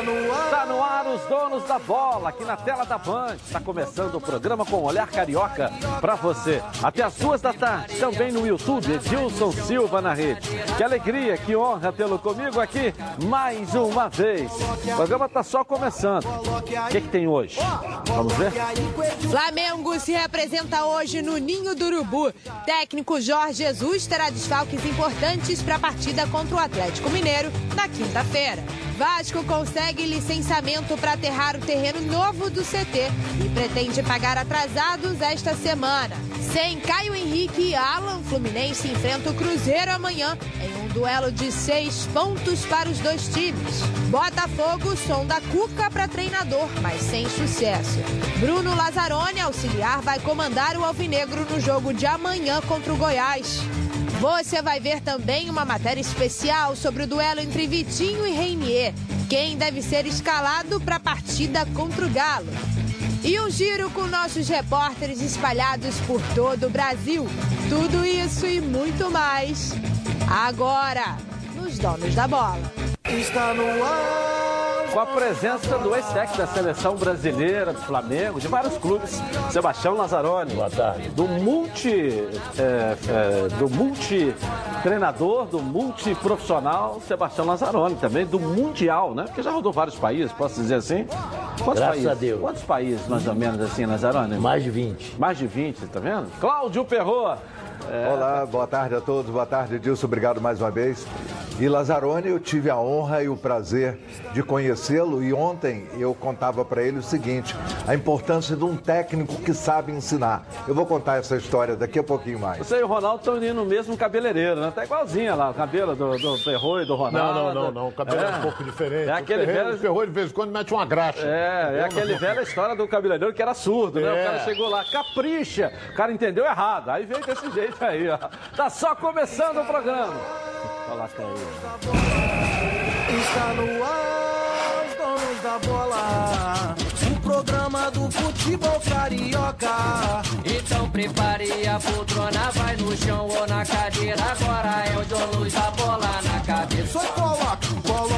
Está no ar. Os donos da bola, aqui na tela da Band. Está começando o programa com Olhar Carioca para você. Até as duas da tarde, também no YouTube, Edilson Silva na rede. Que alegria, que honra tê-lo comigo aqui mais uma vez. O programa está só começando. O que, que tem hoje? Vamos ver? Flamengo se representa hoje no Ninho do Urubu. Técnico Jorge Jesus terá desfalques importantes para a partida contra o Atlético Mineiro na quinta-feira. Vasco consegue licenciamento para aterrar o terreno novo do CT e pretende pagar atrasados esta semana. Sem Caio Henrique e Alan, Fluminense enfrenta o Cruzeiro amanhã em um duelo de seis pontos para os dois times. Botafogo sonda Cuca para treinador, mas sem sucesso. Bruno Lazzaroni, auxiliar, vai comandar o Alvinegro no jogo de amanhã contra o Goiás. Você vai ver também uma matéria especial sobre o duelo entre Vitinho e Reinier. Quem deve ser escalado para a partida contra o Galo. E um giro com nossos repórteres espalhados por todo o Brasil. Tudo isso e muito mais. Agora, nos Donos da Bola. Está no ar com a presença do ex-técnico da seleção brasileira, do Flamengo, de vários clubes, Sebastião Lazzaroni. Boa tarde. Do multi, é, é, do multi treinador, do multiprofissional, Sebastião Lazzaroni também, do mundial, né? Porque já rodou vários países, posso dizer assim? Quantos Graças países? a Deus. Quantos países, mais ou menos assim, Lazzaroni? Mais de 20. Mais de 20, tá vendo? Cláudio Perroa. É... Olá, boa tarde a todos, boa tarde, Dilson, obrigado mais uma vez. E Lazzaroni, eu tive a honra e o prazer de conhecê-lo e ontem eu contava para ele o seguinte: a importância de um técnico que sabe ensinar. Eu vou contar essa história daqui a pouquinho mais. Você e o Ronaldo estão indo no mesmo cabeleireiro, né? Tá igualzinho lá, o cabelo do, do Ferro e do Ronaldo. Não, não, não, não. o cabelo é, é um pouco diferente. É aquele velho. O Ferro de vez em quando mete uma graxa. É, é aquele velho história do cabeleireiro que era surdo, né? O cara é. chegou lá, capricha, o cara entendeu errado. Aí veio desse jeito aí, ó. Tá só começando o programa. Coloca aí. Está no ar, os donos da bola. O programa do futebol carioca. Então prepare a poltrona, vai no chão ou na cadeira. Agora é o dono da bola na cabeça. Só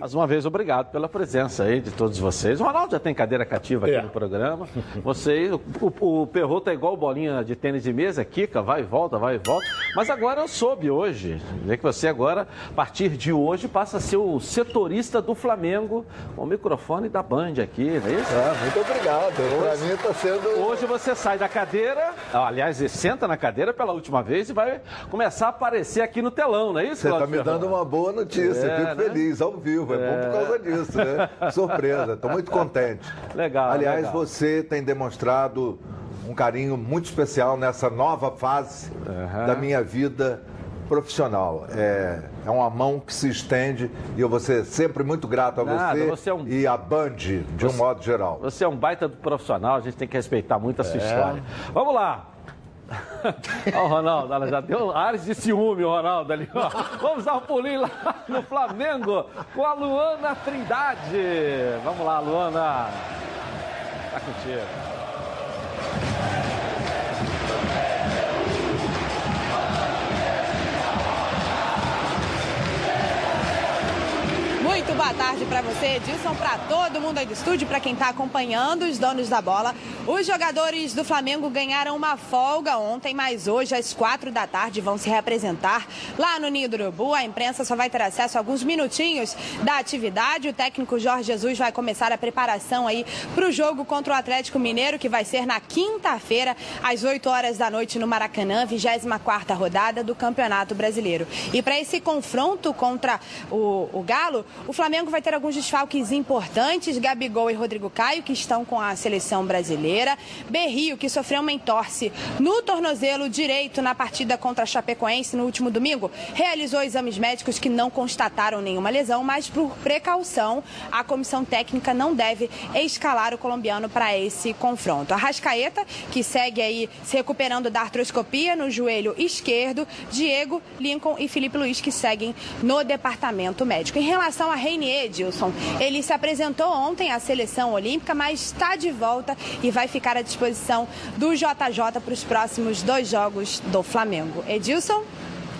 Mais uma vez, obrigado pela presença aí de todos vocês. O Ronaldo já tem cadeira cativa aqui é. no programa. Vocês, o, o, o Perro tá igual bolinha de tênis de mesa, quica, vai e volta, vai e volta. Mas agora eu soube hoje, né, que você agora, a partir de hoje, passa a ser o setorista do Flamengo, com o microfone da Band aqui, não é isso? Ah, muito obrigado. Para mim está sendo. Hoje você sai da cadeira, aliás, senta na cadeira pela última vez e vai começar a aparecer aqui no telão, não é isso, Você está me dando uma boa notícia, é, fico né? feliz, ao vivo é, bom por causa disso, né? Surpresa, estou muito contente. Legal. Aliás, legal. você tem demonstrado um carinho muito especial nessa nova fase uhum. da minha vida profissional. É, é uma mão que se estende e eu vou ser sempre muito grato a Nada, você, você é um... e a Band, de você, um modo geral. Você é um baita do profissional, a gente tem que respeitar muito a sua é. história. Vamos lá. Olha o Ronaldo, ela já deu ares de ciúme, o Ronaldo ali. Ó. Vamos dar um pulinho lá no Flamengo com a Luana Trindade. Vamos lá, Luana. Tá contigo. Muito boa tarde para você, Edilson, para todo mundo aí do estúdio, para quem está acompanhando os donos da bola. Os jogadores do Flamengo ganharam uma folga ontem, mas hoje, às quatro da tarde, vão se representar lá no Ninho do Urubu. A imprensa só vai ter acesso a alguns minutinhos da atividade. O técnico Jorge Jesus vai começar a preparação aí para o jogo contra o Atlético Mineiro, que vai ser na quinta-feira, às 8 horas da noite, no Maracanã, 24 rodada do Campeonato Brasileiro. E para esse confronto contra o, o Galo, o Flamengo vai ter alguns desfalques importantes, Gabigol e Rodrigo Caio, que estão com a seleção brasileira. Berrio, que sofreu uma entorse no tornozelo direito na partida contra a Chapecoense no último domingo, realizou exames médicos que não constataram nenhuma lesão, mas por precaução, a comissão técnica não deve escalar o colombiano para esse confronto. A Rascaeta, que segue aí se recuperando da artroscopia no joelho esquerdo, Diego, Lincoln e Felipe Luiz, que seguem no departamento médico. Em relação a Reinier Edilson, ele se apresentou ontem à seleção olímpica, mas está de volta e vai ficar à disposição do JJ para os próximos dois jogos do Flamengo. Edilson,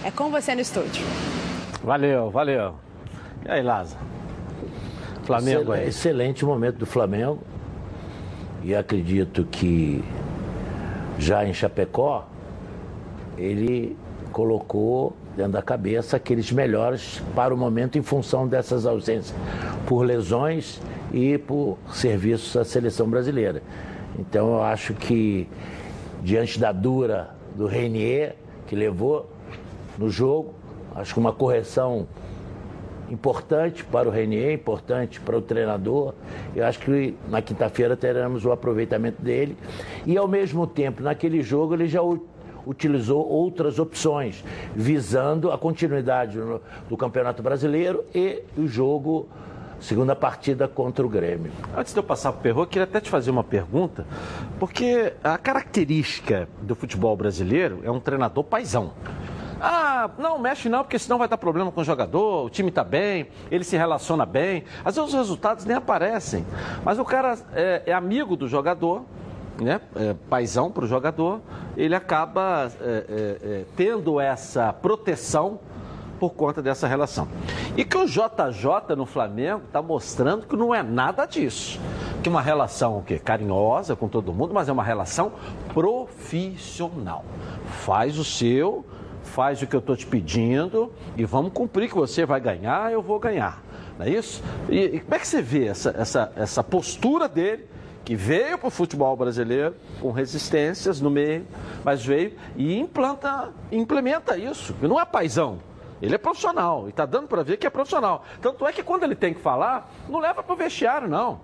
é com você no estúdio. Valeu, valeu. E aí, Lázaro? Flamengo aí. Excelente momento do Flamengo. E acredito que já em Chapecó, ele colocou dentro da cabeça aqueles melhores para o momento em função dessas ausências, por lesões e por serviços à seleção brasileira. Então eu acho que diante da dura do Renier, que levou no jogo, acho que uma correção importante para o Renier, importante para o treinador. Eu acho que na quinta-feira teremos o aproveitamento dele. E ao mesmo tempo, naquele jogo, ele já utilizou outras opções, visando a continuidade no, do Campeonato Brasileiro e o jogo, segunda partida contra o Grêmio. Antes de eu passar para o Perro, eu queria até te fazer uma pergunta, porque a característica do futebol brasileiro é um treinador paisão. Ah, não, mexe não, porque senão vai dar problema com o jogador, o time está bem, ele se relaciona bem. Às vezes os resultados nem aparecem. Mas o cara é, é amigo do jogador, né? É, paisão para o jogador, ele acaba é, é, é, tendo essa proteção por conta dessa relação. E que o JJ no Flamengo está mostrando que não é nada disso. Que uma relação o quê? carinhosa com todo mundo, mas é uma relação profissional. Faz o seu, faz o que eu estou te pedindo e vamos cumprir que você vai ganhar, eu vou ganhar. Não é isso? E, e como é que você vê essa, essa, essa postura dele, que veio para o futebol brasileiro com resistências no meio, mas veio e implanta, implementa isso. Não é paisão, ele é profissional e está dando para ver que é profissional. Tanto é que quando ele tem que falar, não leva para o vestiário, não.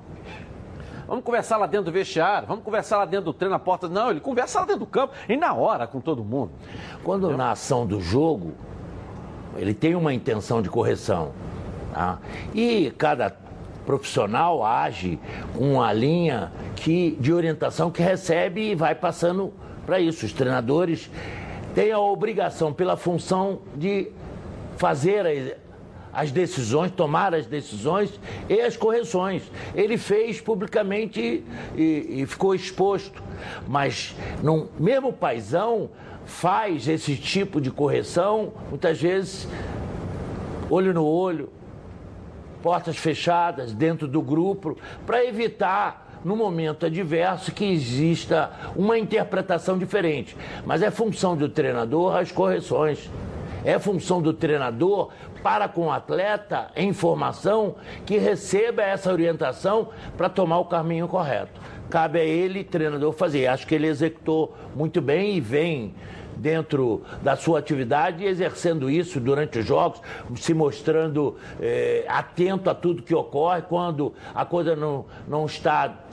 Vamos conversar lá dentro do vestiário, vamos conversar lá dentro do treino na porta. Não, ele conversa lá dentro do campo e na hora com todo mundo. Quando na ação do jogo, ele tem uma intenção de correção. Tá? E cada profissional age com uma linha que, de orientação que recebe e vai passando para isso. Os treinadores têm a obrigação, pela função de fazer as decisões, tomar as decisões e as correções. Ele fez publicamente e, e ficou exposto. Mas num, mesmo paisão faz esse tipo de correção, muitas vezes olho no olho, portas fechadas dentro do grupo, para evitar no momento adverso que exista uma interpretação diferente. Mas é função do treinador as correções. É função do treinador para com o atleta em formação que receba essa orientação para tomar o caminho correto. Cabe a ele, treinador, fazer. Acho que ele executou muito bem e vem dentro da sua atividade, exercendo isso durante os jogos, se mostrando é, atento a tudo que ocorre, quando a coisa não, não está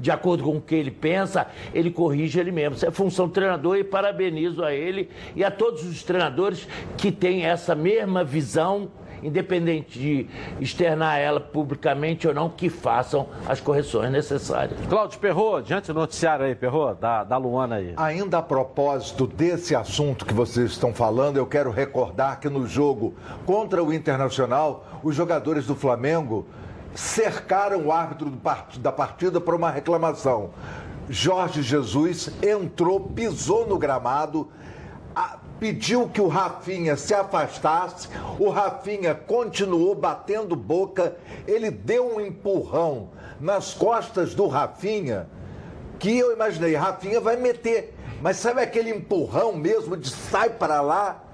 de acordo com o que ele pensa, ele corrige ele mesmo. Isso é função do treinador e parabenizo a ele e a todos os treinadores que têm essa mesma visão, independente de externar ela publicamente ou não, que façam as correções necessárias. Cláudio Perrot, diante do noticiário aí, Perrot, da, da Luana aí. Ainda a propósito desse assunto que vocês estão falando, eu quero recordar que no jogo contra o Internacional, os jogadores do Flamengo cercaram o árbitro da partida para uma reclamação. Jorge Jesus entrou, pisou no gramado, pediu que o Rafinha se afastasse. O Rafinha continuou batendo boca. Ele deu um empurrão nas costas do Rafinha que eu imaginei, Rafinha vai meter. Mas sabe aquele empurrão mesmo de sai para lá?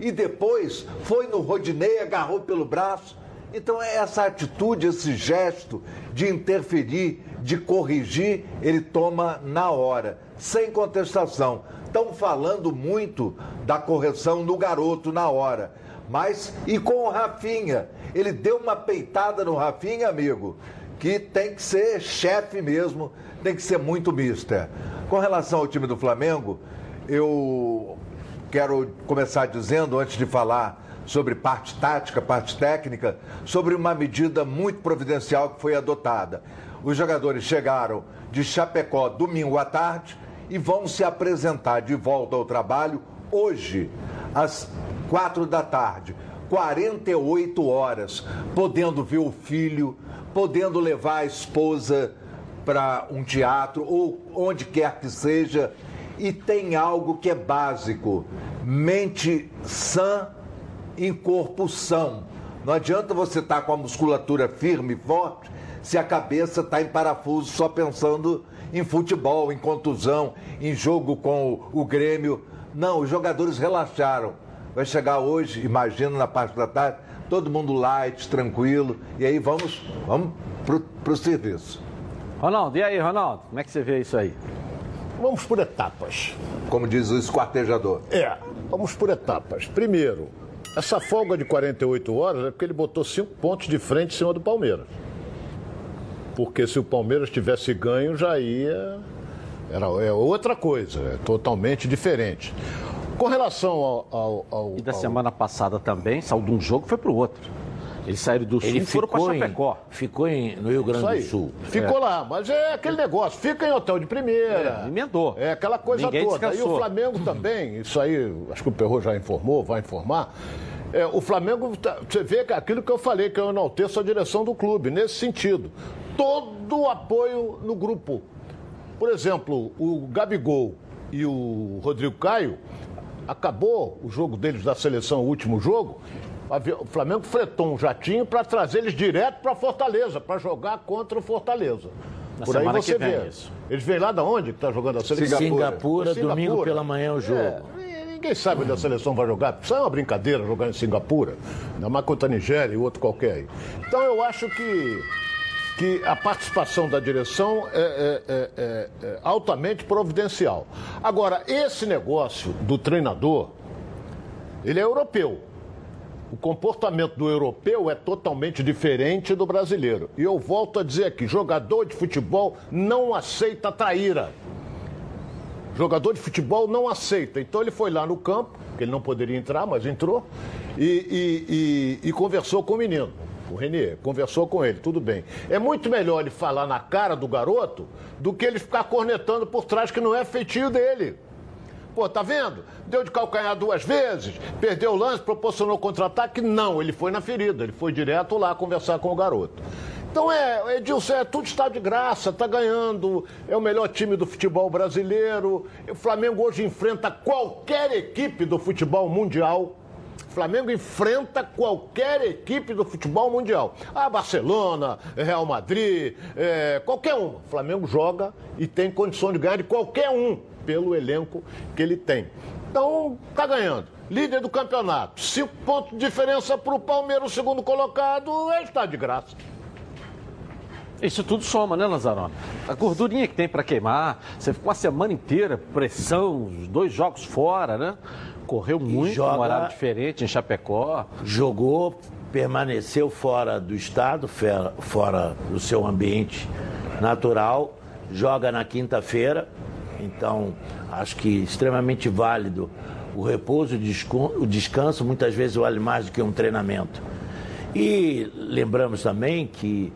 E depois foi no Rodinei, agarrou pelo braço. Então, é essa atitude, esse gesto de interferir, de corrigir, ele toma na hora, sem contestação. Estão falando muito da correção no garoto na hora. Mas, e com o Rafinha? Ele deu uma peitada no Rafinha, amigo, que tem que ser chefe mesmo, tem que ser muito mister. Com relação ao time do Flamengo, eu quero começar dizendo, antes de falar sobre parte tática, parte técnica, sobre uma medida muito providencial que foi adotada. Os jogadores chegaram de Chapecó domingo à tarde e vão se apresentar de volta ao trabalho hoje, às quatro da tarde. 48 horas, podendo ver o filho, podendo levar a esposa para um teatro ou onde quer que seja. E tem algo que é básico: mente sã em corpo são. Não adianta você estar tá com a musculatura firme e forte se a cabeça está em parafuso só pensando em futebol, em contusão, em jogo com o, o Grêmio. Não, os jogadores relaxaram. Vai chegar hoje, imagino, na parte da tarde, todo mundo light, tranquilo. E aí vamos, vamos para o serviço. Ronaldo, e aí, Ronaldo? Como é que você vê isso aí? Vamos por etapas. Como diz o esquartejador. É, vamos por etapas. Primeiro, essa folga de 48 horas é porque ele botou cinco pontos de frente em cima do Palmeiras. Porque se o Palmeiras tivesse ganho, já ia. Era é outra coisa, é totalmente diferente. Com relação ao. ao, ao e da ao... semana passada também, saiu de um jogo e foi para o outro. Eles saíram do Sul Ele e foram para Chapecó. Em, ficou em, no Rio Grande do Sul. Ficou é. lá, mas é aquele negócio, fica em hotel de primeira. É, emendou. É aquela coisa Ninguém toda. Descansou. E o Flamengo também, isso aí, acho que o Perro já informou, vai informar. É, o Flamengo, tá, você vê que aquilo que eu falei, que eu enalteço a direção do clube, nesse sentido. Todo o apoio no grupo. Por exemplo, o Gabigol e o Rodrigo Caio, acabou o jogo deles da seleção, o último jogo, o Flamengo fretou um jatinho para trazer eles direto para Fortaleza, para jogar contra o Fortaleza. Na Por aí você vê. Isso. Eles vêm lá da onde que está jogando a seleção? Singapura, Singapura, Singapura. domingo pela manhã o jogo. É, ninguém sabe onde a seleção vai jogar. Isso é uma brincadeira jogar em Singapura, ainda mais contra a Nigéria e outro qualquer aí. Então eu acho que, que a participação da direção é, é, é, é altamente providencial. Agora, esse negócio do treinador, ele é europeu. O comportamento do europeu é totalmente diferente do brasileiro. E eu volto a dizer aqui: jogador de futebol não aceita traíra. Jogador de futebol não aceita. Então ele foi lá no campo, que ele não poderia entrar, mas entrou, e, e, e, e conversou com o menino. O Renier conversou com ele, tudo bem. É muito melhor ele falar na cara do garoto do que ele ficar cornetando por trás, que não é feitio dele. Pô, tá vendo? Deu de calcanhar duas vezes, perdeu o lance, proporcionou contra-ataque. Não, ele foi na ferida, ele foi direto lá conversar com o garoto. Então é, Edilson, é, tudo está de graça, está ganhando, é o melhor time do futebol brasileiro. O Flamengo hoje enfrenta qualquer equipe do futebol mundial. Flamengo enfrenta qualquer equipe do futebol mundial. A Barcelona, Real Madrid, é, qualquer um. O Flamengo joga e tem condição de ganhar de qualquer um pelo elenco que ele tem. Então, está ganhando. Líder do campeonato. Cinco pontos de diferença para o Palmeiras, o segundo colocado, ele está de graça. Isso tudo soma, né, Lazarone? A gordurinha que tem para queimar, você ficou uma semana inteira, pressão, dois jogos fora, né? Correu muito, joga, um horário diferente em Chapecó. Jogou, permaneceu fora do estado, fora do seu ambiente natural, joga na quinta-feira, então acho que extremamente válido o repouso, o descanso, muitas vezes vale mais do que um treinamento. E lembramos também que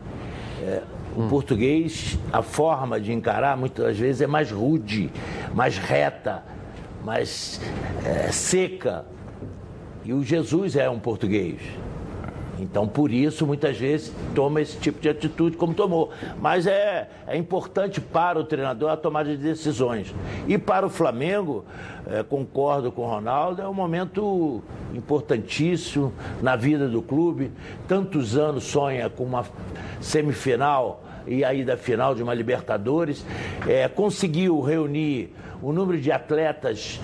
é, o hum. português, a forma de encarar muitas vezes é mais rude, mais reta, mais é, seca. E o Jesus é um português. Então, por isso, muitas vezes toma esse tipo de atitude como tomou. Mas é, é importante para o treinador a tomada de decisões. E para o Flamengo, é, concordo com o Ronaldo, é um momento importantíssimo na vida do clube. Tantos anos sonha com uma semifinal e aí da final de uma Libertadores. É, conseguiu reunir o número de atletas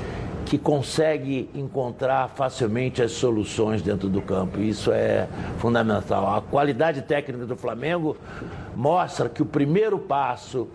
que consegue encontrar facilmente as soluções dentro do campo. Isso é fundamental. A qualidade técnica do Flamengo mostra que o primeiro passo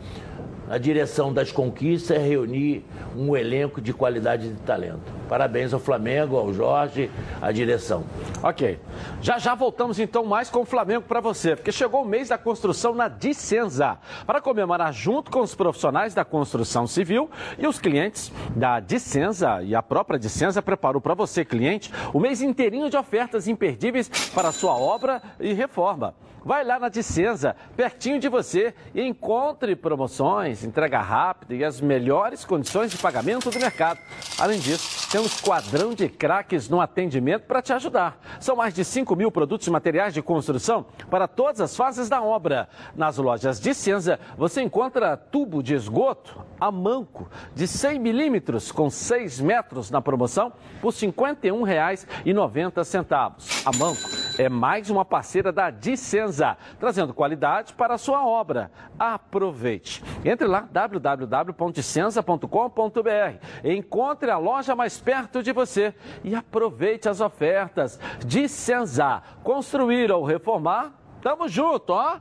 a direção das conquistas é reunir um elenco de qualidade de talento. Parabéns ao Flamengo, ao Jorge, à direção. Ok. Já já voltamos então mais com o Flamengo para você, porque chegou o mês da construção na Dicenza. Para comemorar junto com os profissionais da construção civil e os clientes da Dicenza e a própria Dicenza preparou para você, cliente, o mês inteirinho de ofertas imperdíveis para a sua obra e reforma. Vai lá na Dicenza, pertinho de você, e encontre promoções, entrega rápida e as melhores condições de pagamento do mercado. Além disso, tem um esquadrão de craques no atendimento para te ajudar. São mais de 5 mil produtos e materiais de construção para todas as fases da obra. Nas lojas Dicenza, você encontra tubo de esgoto a manco de 100 milímetros com 6 metros na promoção por R$ 51,90. A manco é mais uma parceira da Dicenza trazendo qualidade para a sua obra. Aproveite. Entre lá, www.dicenza.com.br. Encontre a loja mais perto de você e aproveite as ofertas. Dicenza. Construir ou reformar? Tamo junto, ó,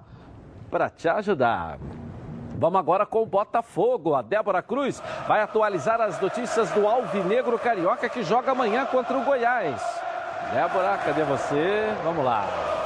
para te ajudar. Vamos agora com o Botafogo. A Débora Cruz vai atualizar as notícias do Alvinegro Carioca que joga amanhã contra o Goiás. Débora, cadê você? Vamos lá.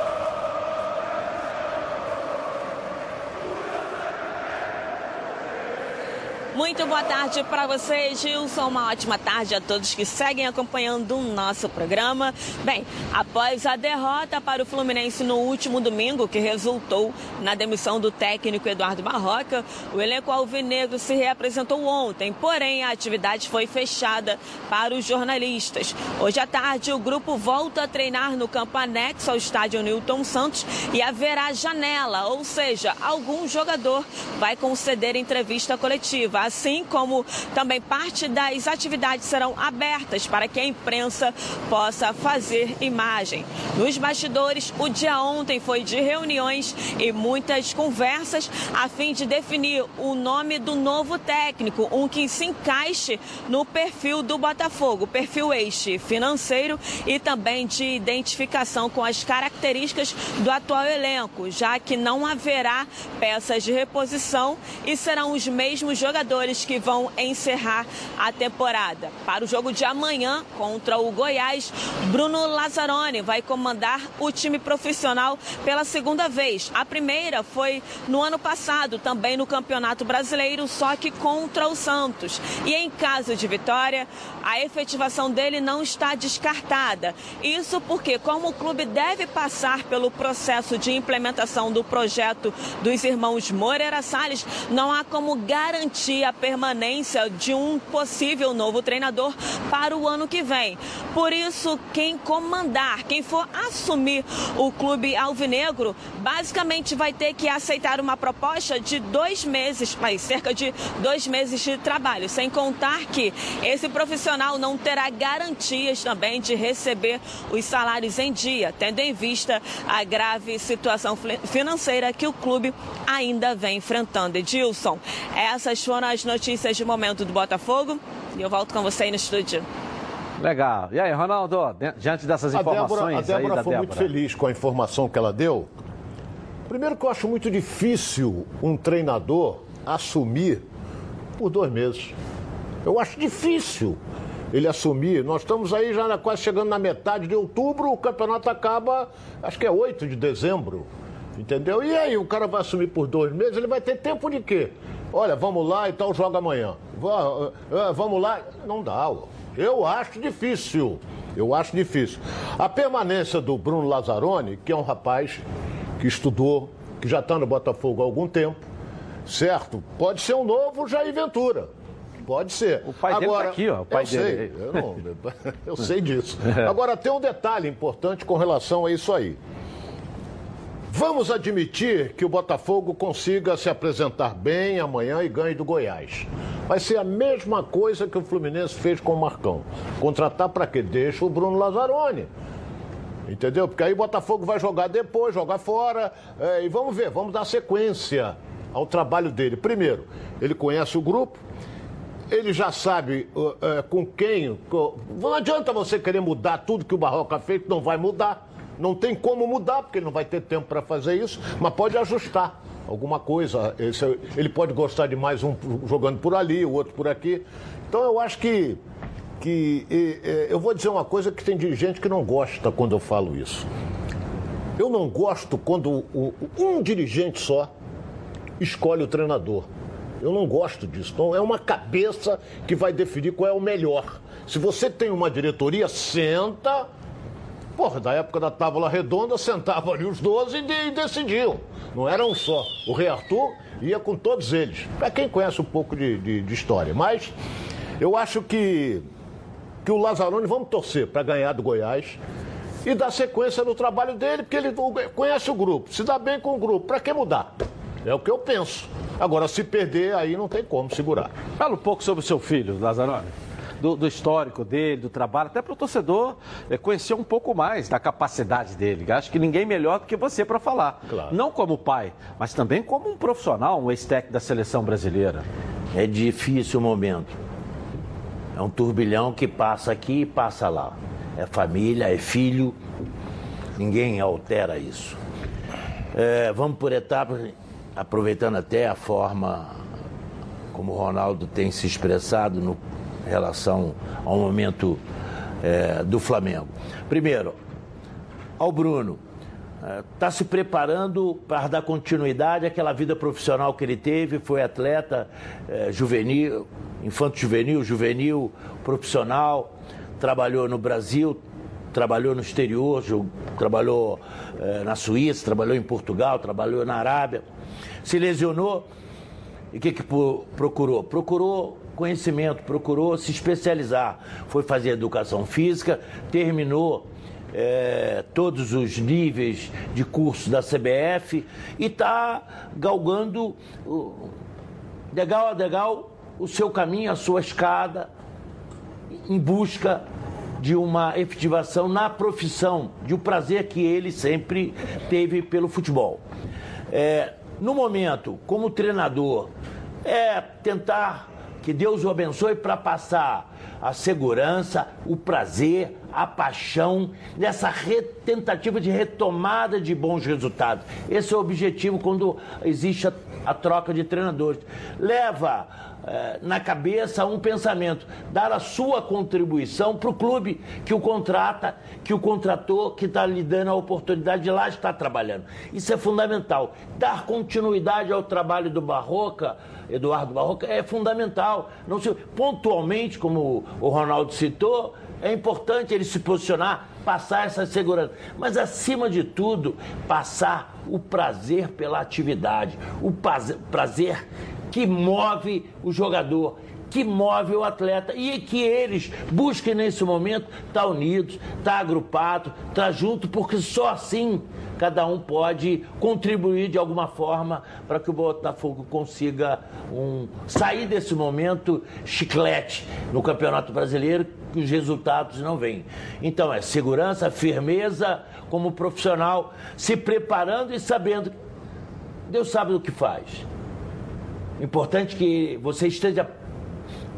Muito boa tarde para você, Gilson. Uma ótima tarde a todos que seguem acompanhando o nosso programa. Bem, após a derrota para o Fluminense no último domingo, que resultou na demissão do técnico Eduardo Barroca, o elenco alvinegro se reapresentou ontem, porém a atividade foi fechada para os jornalistas. Hoje à tarde, o grupo volta a treinar no campo anexo ao estádio Newton Santos e haverá janela, ou seja, algum jogador vai conceder entrevista coletiva assim como também parte das atividades serão abertas para que a imprensa possa fazer imagem. Nos bastidores, o dia ontem foi de reuniões e muitas conversas a fim de definir o nome do novo técnico, um que se encaixe no perfil do Botafogo, perfil este financeiro e também de identificação com as características do atual elenco, já que não haverá peças de reposição e serão os mesmos jogadores jogadores que vão encerrar a temporada. Para o jogo de amanhã contra o Goiás, Bruno Lazzaroni vai comandar o time profissional pela segunda vez. A primeira foi no ano passado, também no Campeonato Brasileiro, só que contra o Santos. E em caso de vitória, a efetivação dele não está descartada. Isso porque, como o clube deve passar pelo processo de implementação do projeto dos irmãos Moreira Salles, não há como garantir a permanência de um possível novo treinador para o ano que vem. Por isso, quem comandar, quem for assumir o clube alvinegro, basicamente vai ter que aceitar uma proposta de dois meses, mas cerca de dois meses de trabalho, sem contar que esse profissional não terá garantias também de receber os salários em dia, tendo em vista a grave situação financeira que o clube ainda vem enfrentando. Edilson, essas foram as notícias de momento do Botafogo e eu volto com você aí no estúdio. Legal. E aí, Ronaldo, diante dessas informações. A Débora, a Débora aí da foi Débora. muito feliz com a informação que ela deu. Primeiro que eu acho muito difícil um treinador assumir por dois meses. Eu acho difícil ele assumir. Nós estamos aí já quase chegando na metade de outubro, o campeonato acaba, acho que é 8 de dezembro. Entendeu? E aí, o cara vai assumir por dois meses, ele vai ter tempo de quê? Olha, vamos lá e tal, joga amanhã. Va- eh, Vamos lá. Não dá. Eu acho difícil. Eu acho difícil. A permanência do Bruno Lazzaroni, que é um rapaz que estudou, que já está no Botafogo há algum tempo, certo? Pode ser um novo Jair Ventura. Pode ser. O pai dele tá aqui, ó, o pai eu sei, dele. eu, não- eu sei disso. Agora, tem um detalhe importante com relação a isso aí. Vamos admitir que o Botafogo consiga se apresentar bem amanhã e ganhe do Goiás. Vai ser a mesma coisa que o Fluminense fez com o Marcão. Contratar para quê? Deixa o Bruno Lazzaroni. Entendeu? Porque aí o Botafogo vai jogar depois, jogar fora. é, e vamos ver, vamos dar sequência ao trabalho dele. Primeiro, ele conhece o grupo, ele já sabe uh, uh, com quem. Não adianta você querer mudar tudo que o Barroca fez, não vai mudar. Não tem como mudar, porque ele não vai ter tempo para fazer isso, mas pode ajustar. alguma coisa. Esse- ele pode gostar de mais um jogando por ali, o outro por aqui. Então eu acho que. que e, e, eu vou dizer uma coisa que tem dirigente que não gosta quando eu falo isso. Eu não gosto quando um dirigente só escolhe o treinador. Eu não gosto disso. Então é uma cabeça que vai definir qual é o melhor. Se você tem uma diretoria, senta. Porra, da época da tábua redonda, sentavam ali os 12 e, e decidiam. Não era um só. O Rei Arthur ia com todos eles. Para quem conhece um pouco de, de- de história. Mas eu acho que, que o Lazzaroni, vamos torcer para ganhar do Goiás e dar sequência no trabalho dele, porque ele conhece o grupo, se dá bem com o grupo. Para que mudar? É o que eu penso. Agora, se perder, aí não tem como segurar. Fala um pouco sobre o seu filho, Lazarone. Do, do histórico dele, do trabalho, até para o torcedor eh, conhecer um pouco mais da capacidade dele. Acho que ninguém melhor do que você para falar. Claro. Não como pai, mas também como um profissional, um ex-técnico da seleção brasileira. É difícil o momento. É um turbilhão que passa aqui e passa lá. É família, é filho. Ninguém altera isso. É, vamos por etapas, aproveitando até a forma como o Ronaldo tem se expressado no relação ao momento é, do Flamengo. Primeiro, ao Bruno. Está se preparando para dar continuidade àquela vida profissional que ele teve, foi atleta eh, juvenil, infanto juvenil, juvenil, profissional, trabalhou no Brasil, trabalhou no exterior, trabalhou eh, na Suíça, trabalhou em Portugal, trabalhou na Arábia, se lesionou e o que, que pro- procurou? Procurou conhecimento, procurou se especializar. Foi fazer educação física, terminou eh, todos os níveis de curso da CBF e está galgando, degal a degal, o seu caminho, a sua escada, em busca de uma efetivação na profissão, de um prazer que ele sempre teve pelo futebol. É, no momento, como treinador, é tentar que Deus o abençoe para passar a segurança, o prazer, a paixão nessa tentativa de retomada de bons resultados. Esse é o objetivo quando existe a, a troca de treinadores. Leva na cabeça um pensamento, dar a sua contribuição para o clube que o contrata, que o contratou, que está lhe dando a oportunidade de lá estar trabalhando. Isso é fundamental. Dar continuidade ao trabalho do Barroca, Eduardo Barroca, é fundamental. Não se, pontualmente, como o Ronaldo citou, é importante ele se posicionar, passar essa segurança. Mas, acima de tudo, passar o prazer pela atividade, o prazer que move o jogador, que move o atleta e que eles busquem nesse momento estar unidos, estar agrupado, estar junto, porque só assim cada um pode contribuir de alguma forma para que o Botafogo consiga um, sair desse momento chiclete no Campeonato Brasileiro que os resultados não vêm. Então é segurança, firmeza como profissional, se preparando e sabendo Deus sabe o que faz. Importante que você esteja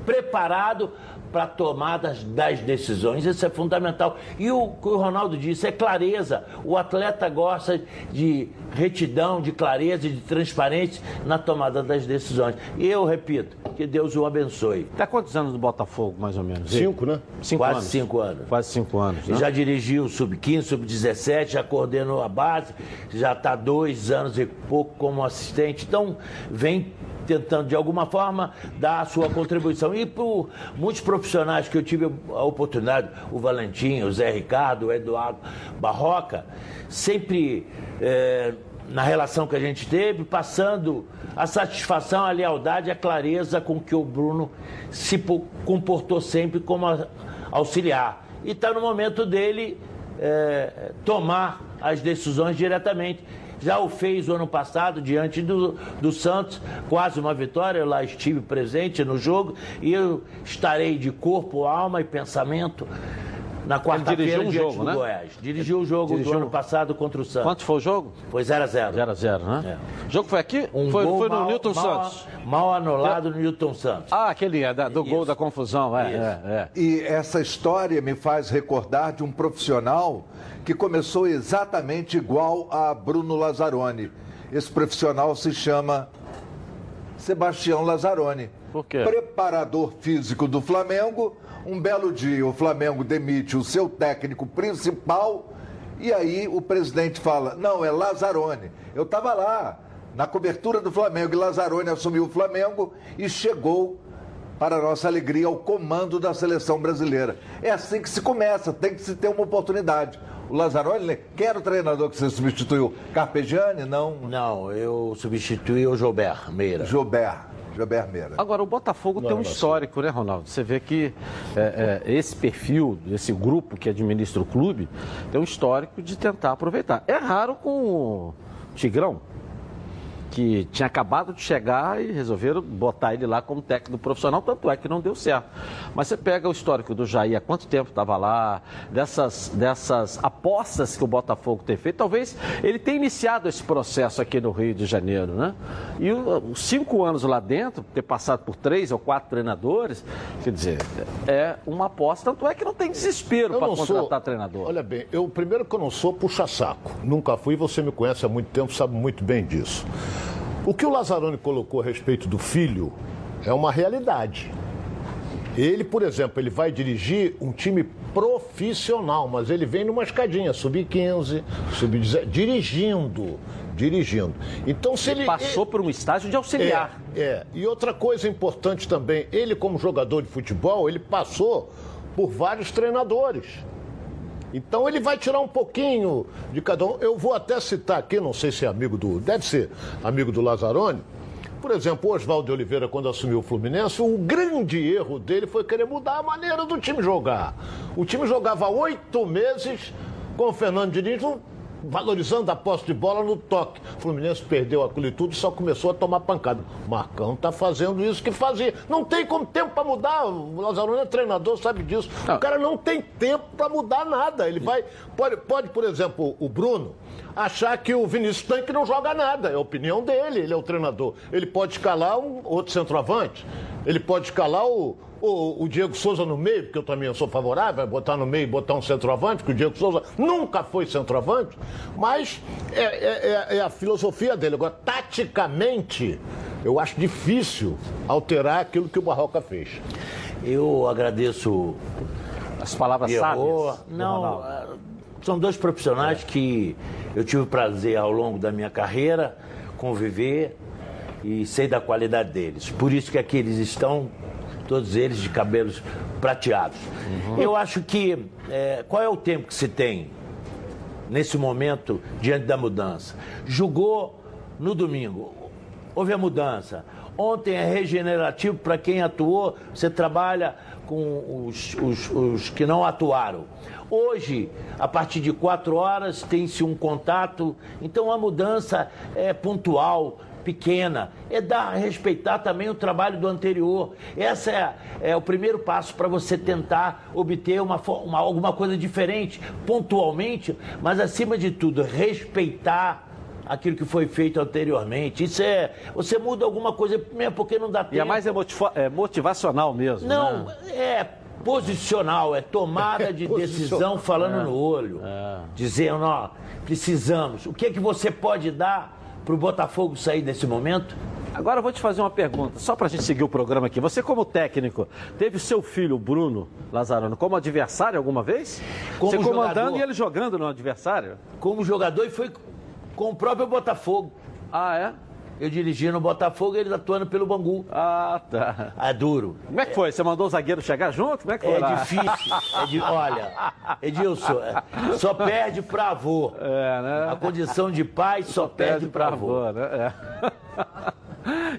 preparado para a tomada das decisões. Isso é fundamental. E o que o Ronaldo disse é clareza. O atleta gosta de retidão, de clareza, e de transparência na tomada das decisões. E eu repito, que Deus o abençoe. Está quantos anos no Botafogo, mais ou menos? Cinco, né? Cinco Quase anos. cinco anos. Quase cinco anos. Né? Já dirigiu o Sub-15, Sub-17, já coordenou a base, já está dois anos e pouco como assistente. Então, vem tentando, de alguma forma, dar a sua contribuição. E por muitos profissionais que eu tive a oportunidade, o Valentim, o Zé Ricardo, o Eduardo Barroca, sempre eh, na relação que a gente teve, passando a satisfação, a lealdade, a clareza com que o Bruno se po- comportou sempre como auxiliar. E está no momento dele eh, tomar as decisões diretamente. Já o fez o ano passado diante do, do Santos, quase uma vitória. Eu lá estive presente no jogo e eu estarei de corpo, alma e pensamento na quarta-feira dirigiu um diante jogo, do né? Goiás. Dirigiu o jogo Dirigiu- do ano passado contra o Santos. Quanto foi o jogo? Foi 0 a 0 0 a 0 né? O jogo foi aqui? Um foi gol foi no mal- Newton mal- Santos. Mal anulado no Newton Santos. Ah, aquele é, da- do gol Isso. da confusão, é, é, é. E essa história me faz recordar de um profissional que começou exatamente igual a Bruno Lazzaroni. Esse profissional se chama Sebastião Lazzaroni. Por quê? Preparador físico do Flamengo. Um belo dia, o Flamengo demite o seu técnico principal e aí o presidente fala: Não, é Lazzaroni. Eu estava lá na cobertura do Flamengo e Lazzaroni assumiu o Flamengo e chegou para nossa alegria, ao comando da seleção brasileira. É assim que se começa, tem que se ter uma oportunidade. O Lazzaroni, quer o treinador que você substituiu? Carpegiani? Não. Não, eu substituí o Jobert Meira. Jobert. Jobert Meira. Agora, o Botafogo tem um histórico, né, Ronaldo? Você vê que é, é, esse perfil, esse grupo que administra o clube, tem um histórico de tentar aproveitar. É raro com o Tigrão, que tinha acabado de chegar e resolveram botar ele lá como técnico profissional, tanto é que não deu certo. Mas você pega o histórico do Jair, há quanto tempo estava lá, dessas, dessas apostas que o Botafogo tem feito, talvez ele tenha iniciado esse processo aqui no Rio de Janeiro, né? E os cinco anos lá dentro, ter passado por três ou quatro treinadores, quer dizer, é uma aposta, tanto é que não tem desespero para contratar sou, treinador. Olha bem, eu primeiro que eu não sou puxa-saco, nunca fui, você me conhece há muito tempo, sabe muito bem disso. O que o Lazzaroni colocou a respeito do filho é uma realidade. Ele, por exemplo, ele vai dirigir um time profissional, mas ele vem numa escadinha, sub-15, sub-17, dirigindo, dirigindo. Então, se ele, ele passou ele, por um estágio de auxiliar. É, é, e outra coisa importante também, ele como jogador de futebol, ele passou por vários treinadores. Então ele vai tirar um pouquinho de cada um. Eu vou até citar aqui, não sei se é amigo do. Deve ser amigo do Lazzaroni. Por exemplo, Oswaldo Oliveira, quando assumiu o Fluminense, o grande erro dele foi querer mudar a maneira do time jogar. O time jogava oito meses com o Fernando Diniz, valorizando a posse de bola no toque. O Fluminense perdeu aquilo tudo e só começou a tomar pancada. O Marcão tá fazendo isso que fazia. Não tem como tempo para mudar. O Lazarone é treinador, sabe disso. Não. O cara não tem tempo para mudar nada. Ele vai. Pode, pode, por exemplo, o Bruno achar que o Vinícius Tanque não joga nada. É a opinião dele, ele é o treinador. Ele pode escalar um outro centroavante. Ele pode escalar o, o, o, Diego Souza no meio, porque eu também sou favorável, botar no meio e botar um centroavante, porque o Diego Souza nunca foi centroavante, mas é, é, é, é a filosofia dele. Agora, taticamente, eu acho difícil alterar aquilo que o Barroca fez. Eu agradeço as palavras sábias. Não, ah, são dois profissionais que eu tive o prazer ao longo da minha carreira conviver e sei da qualidade deles. Por isso que aqui eles estão todos eles de cabelos prateados. Uhum. Eu acho que é, qual é o tempo que se tem nesse momento diante da mudança? Jogou no domingo, houve a mudança. Ontem é regenerativo para quem atuou, você trabalha com os, os, os, que não atuaram. Hoje, a partir de quatro horas, tem-se um contato, então a mudança é pontual, pequena, é dar, respeitar também o trabalho do anterior. Essa é, é o primeiro passo para você tentar obter uma, uma, alguma coisa diferente, pontualmente, mas acima de tudo, respeitar aquilo que foi feito anteriormente. Isso é. Você muda alguma coisa mesmo porque não dá tempo. E é mais é motivacional mesmo. Não, né? é posicional, é tomada de decisão falando é, no olho. É. Dizendo, ó, precisamos. O que é que você pode dar para o Botafogo sair desse momento? Agora eu vou te fazer uma pergunta, só para a gente seguir o programa aqui. Você, como técnico, teve seu filho, Bruno Lazarano, como adversário alguma vez? Como Você comandando jogador, e ele jogando no adversário? Como jogador e foi com o próprio Botafogo. Ah, é? Eu dirigi no Botafogo e ele atuando pelo Bangu. Ah, tá. É duro. Como é que foi? Você mandou o zagueiro chegar junto? Como é que foi? É lá? difícil. É di... Olha, Edilson, é, só perde pra avô. É, né? A condição de pai só, só perde, perde pra avô. avô né? É.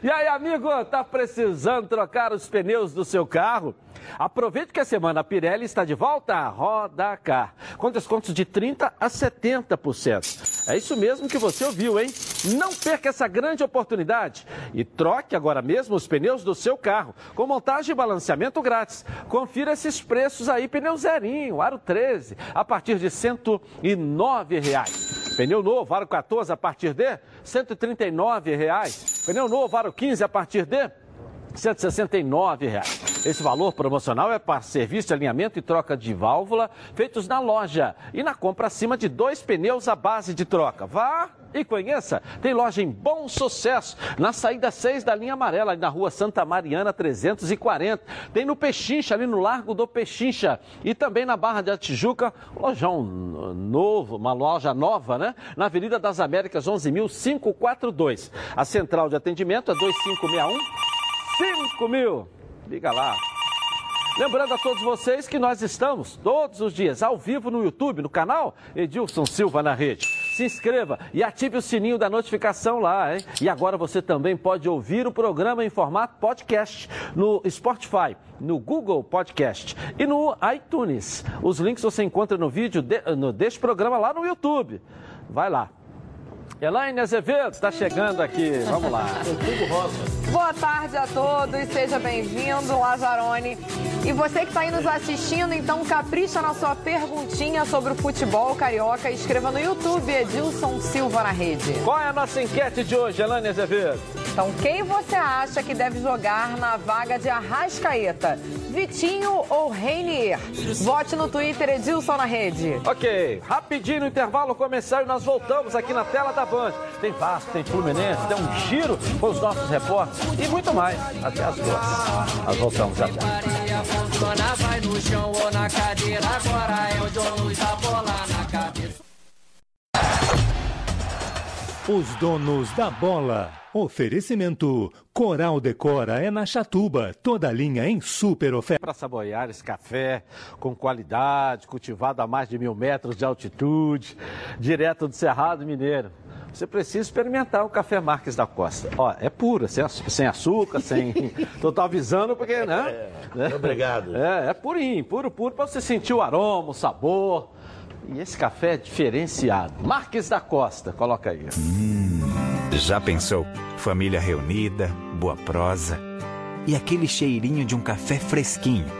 E aí, amigo, tá precisando trocar os pneus do seu carro? Aproveite que a semana Pirelli está de volta a Roda Car, com descontos de 30% a 70%. É isso mesmo que você ouviu, hein? Não perca essa grande oportunidade e troque agora mesmo os pneus do seu carro, com montagem e balanceamento grátis. Confira esses preços aí, pneu zerinho, aro 13, a partir de 109 reais. Pneu novo, aro 14, a partir de 139 reais. Pneu novo, aro 15, a partir de 169 reais. Esse valor promocional é para serviço de alinhamento e troca de válvula feitos na loja e na compra acima de dois pneus à base de troca. Vá e conheça. Tem loja em bom sucesso na saída 6 da linha amarela, na rua Santa Mariana 340. Tem no Pechincha, ali no Largo do Pechincha. E também na Barra da Tijuca, lojão novo, uma loja nova, né? Na Avenida das Américas 11.542. A central de atendimento é 2561 5000. Liga lá. Lembrando a todos vocês que nós estamos todos os dias ao vivo no YouTube, no canal Edilson Silva na Rede. Se inscreva e ative o sininho da notificação lá, hein? E agora você também pode ouvir o programa em formato podcast no Spotify, no Google Podcast e no iTunes. Os links você encontra no vídeo de, no, deste programa lá no YouTube. Vai lá. Elaine Azevedo está chegando aqui. Vamos lá. Boa tarde a todos, seja bem-vindo, Lazarone. E você que está aí nos assistindo, então capricha na sua perguntinha sobre o futebol carioca e escreva no YouTube Edilson Silva na rede. Qual é a nossa enquete de hoje, Elaine Azevedo? Então, quem você acha que deve jogar na vaga de Arrascaeta? Vitinho ou Reinier? Vote no Twitter Edilson na rede. Ok, rapidinho no intervalo comercial e nós voltamos aqui na tela da Band. Tem Vasco, tem Fluminense, tem um giro com os nossos repórteres e muito mais. Até as duas. Nós voltamos já. vai no chão ou na cadeira. Agora é o John Luiz, a bola na cabeça. Os donos da bola. Oferecimento. Coral Decora é na Chatuba. Toda linha em super oferta. Para saborear esse café com qualidade, cultivado a mais de mil metros de altitude, direto do Cerrado Mineiro. Você precisa experimentar o café Marques da Costa. Ó, é puro, sem, sem açúcar, sem. Tô, tô avisando porque, né? É, obrigado. É, é purinho, puro, puro, para você sentir o aroma, o sabor. E esse café é diferenciado. Marques da Costa, coloca aí. Já pensou? Família reunida, boa prosa e aquele cheirinho de um café fresquinho.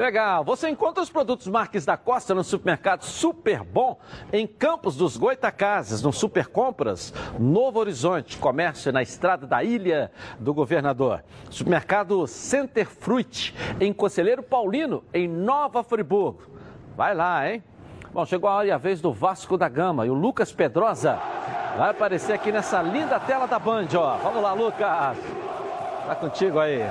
Legal. Você encontra os produtos Marques da Costa no supermercado Super Bom, em Campos dos Goitacazes, no Super Compras, Novo Horizonte, comércio na estrada da Ilha do Governador. Supermercado Center Fruit, em Conselheiro Paulino, em Nova Friburgo. Vai lá, hein? Bom, chegou a hora e a vez do Vasco da Gama e o Lucas Pedrosa vai aparecer aqui nessa linda tela da Band, ó. Vamos lá, Lucas. Tá contigo aí.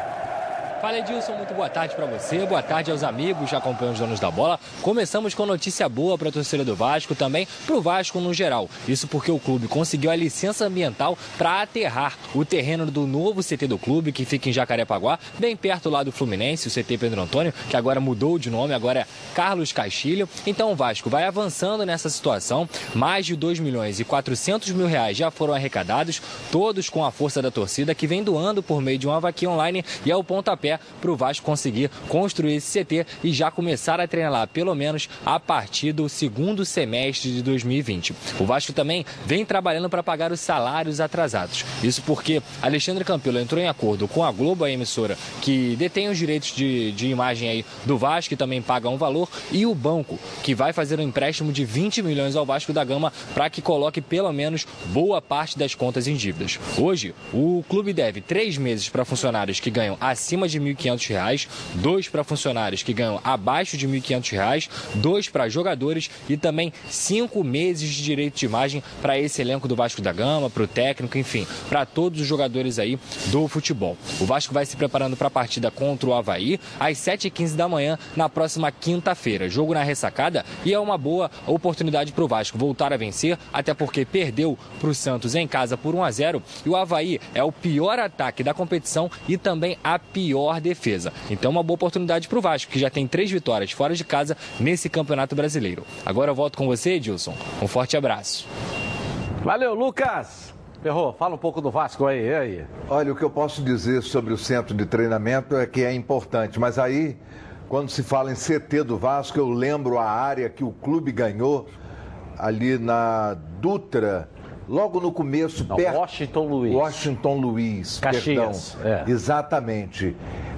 Fala Edilson, muito boa tarde para você, boa tarde aos amigos que acompanham os donos da bola. Começamos com notícia boa para a torcida do Vasco, também para o Vasco no geral. Isso porque o clube conseguiu a licença ambiental para aterrar o terreno do novo CT do clube, que fica em Jacarepaguá, bem perto lá do Fluminense, o CT Pedro Antônio, que agora mudou de nome, agora é Carlos Castilho. Então o Vasco vai avançando nessa situação. Mais de 2 milhões e 400 mil reais já foram arrecadados, todos com a força da torcida, que vem doando por meio de uma vaquinha online e é o pontapé para o Vasco conseguir construir esse CT e já começar a treinar lá, pelo menos a partir do segundo semestre de 2020. O Vasco também vem trabalhando para pagar os salários atrasados. Isso porque Alexandre Campelo entrou em acordo com a Globo, a emissora que detém os direitos de, de imagem aí do Vasco, que também paga um valor, e o banco, que vai fazer um empréstimo de 20 milhões ao Vasco da Gama para que coloque pelo menos boa parte das contas em dívidas. Hoje, o clube deve três meses para funcionários que ganham acima de R$ 1.500, dois para funcionários que ganham abaixo de R$ 1.500, dois para jogadores e também cinco meses de direito de imagem para esse elenco do Vasco da Gama, para o técnico, enfim, para todos os jogadores aí do futebol. O Vasco vai se preparando para a partida contra o Havaí às 7h15 da manhã na próxima quinta-feira. Jogo na ressacada e é uma boa oportunidade para o Vasco voltar a vencer, até porque perdeu para o Santos em casa por 1 a 0 e o Havaí é o pior ataque da competição e também a pior defesa. Então, uma boa oportunidade para o Vasco, que já tem três vitórias fora de casa nesse Campeonato Brasileiro. Agora eu volto com você, Edilson. Um forte abraço. Valeu, Lucas. Ferrou, fala um pouco do Vasco aí, e aí. Olha, o que eu posso dizer sobre o centro de treinamento é que é importante, mas aí Quando se fala em CT do Vasco, eu lembro a área que o clube ganhou ali na Dutra, logo no começo, Não, perto. Washington Luiz. Washington Luiz, Caxias, perdão. é. Exatamente.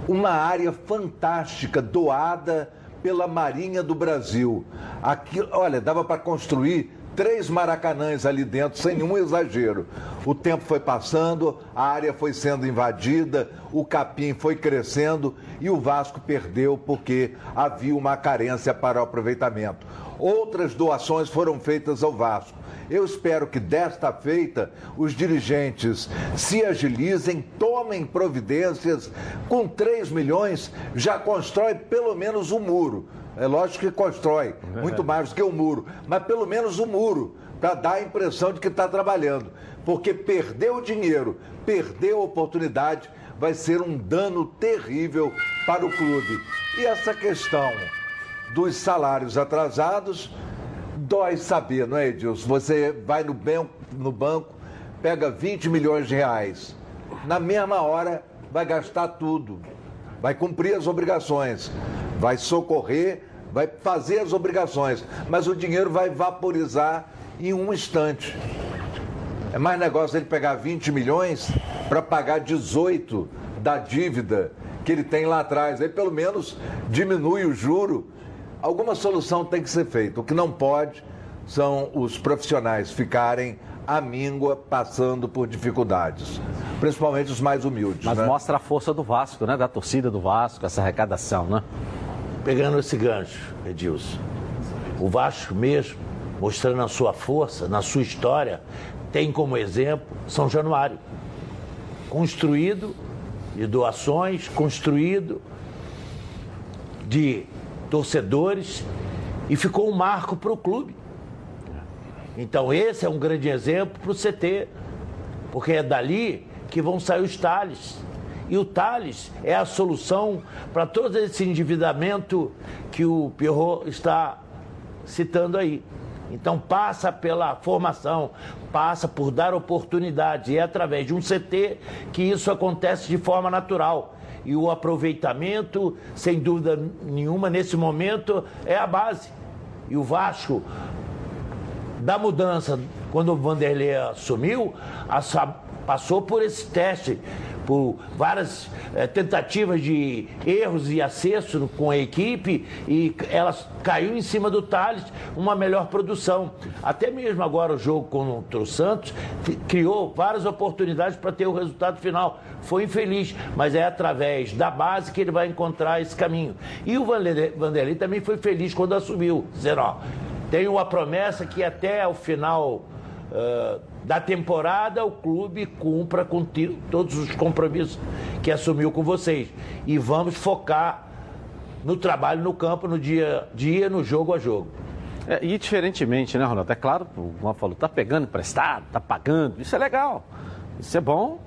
Uma área fantástica, doada pela Marinha do Brasil. Aqui, olha, dava para construir três maracanãs ali dentro, sem nenhum exagero. O tempo foi passando, a área foi sendo invadida, o capim foi crescendo e o Vasco perdeu porque havia uma carência para o aproveitamento. Outras doações foram feitas ao Vasco. Eu espero que desta feita os dirigentes se agilizem, tomem providências. Com 3 milhões já constrói pelo menos um muro. É lógico que constrói muito mais do que o muro, mas pelo menos um muro para dar a impressão de que está trabalhando. Porque perder o dinheiro, perder a oportunidade, vai ser um dano terrível para o clube. E essa questão dos salários atrasados, dói saber, não é, Edilson? Você vai no banco, no banco, pega 20 milhões de reais. Na mesma hora, vai gastar tudo. Vai cumprir as obrigações. Vai socorrer, vai fazer as obrigações. Mas o dinheiro vai vaporizar em um instante. É mais negócio ele pegar 20 milhões para pagar 18 da dívida que ele tem lá atrás. Aí pelo menos diminui o juro. Alguma solução tem que ser feita. O que não pode são os profissionais ficarem à míngua passando por dificuldades, principalmente os mais humildes. Mas né? mostra a força do Vasco, né? Da torcida do Vasco, essa arrecadação, né? Pegando esse gancho, Edilson, o Vasco mesmo, mostrando a sua força, na sua história, tem como exemplo São Januário. Construído de doações, construído de torcedores e ficou um marco para o clube. Então esse é um grande exemplo para o CT, porque é dali que vão sair os Thales. E o Thales é a solução para todo esse endividamento que o Pierrot está citando aí. Então passa pela formação, passa por dar oportunidade. E é através de um CT que isso acontece de forma natural. E o aproveitamento, sem dúvida nenhuma, nesse momento é a base. E o Vasco, da mudança, quando o Vanderlei assumiu, passou por esse teste, por várias eh, tentativas de erros e acertos com a equipe e ela caiu em cima do Thales, uma melhor produção. Até mesmo agora o jogo contra o Santos criou várias oportunidades para ter o resultado final. Foi infeliz, mas é através da base que ele vai encontrar esse caminho. E o Vanderlei, também foi feliz quando assumiu, dizendo, ó, tenho uma promessa que até o final ah, da temporada o clube cumpra com todos os compromissos que assumiu com vocês. E vamos focar no trabalho no campo, no dia a dia, no jogo a jogo. É, e diferentemente, né, Ronaldo? É claro, o Juan falou, tá pegando emprestado, tá pagando, isso é legal, isso é bom,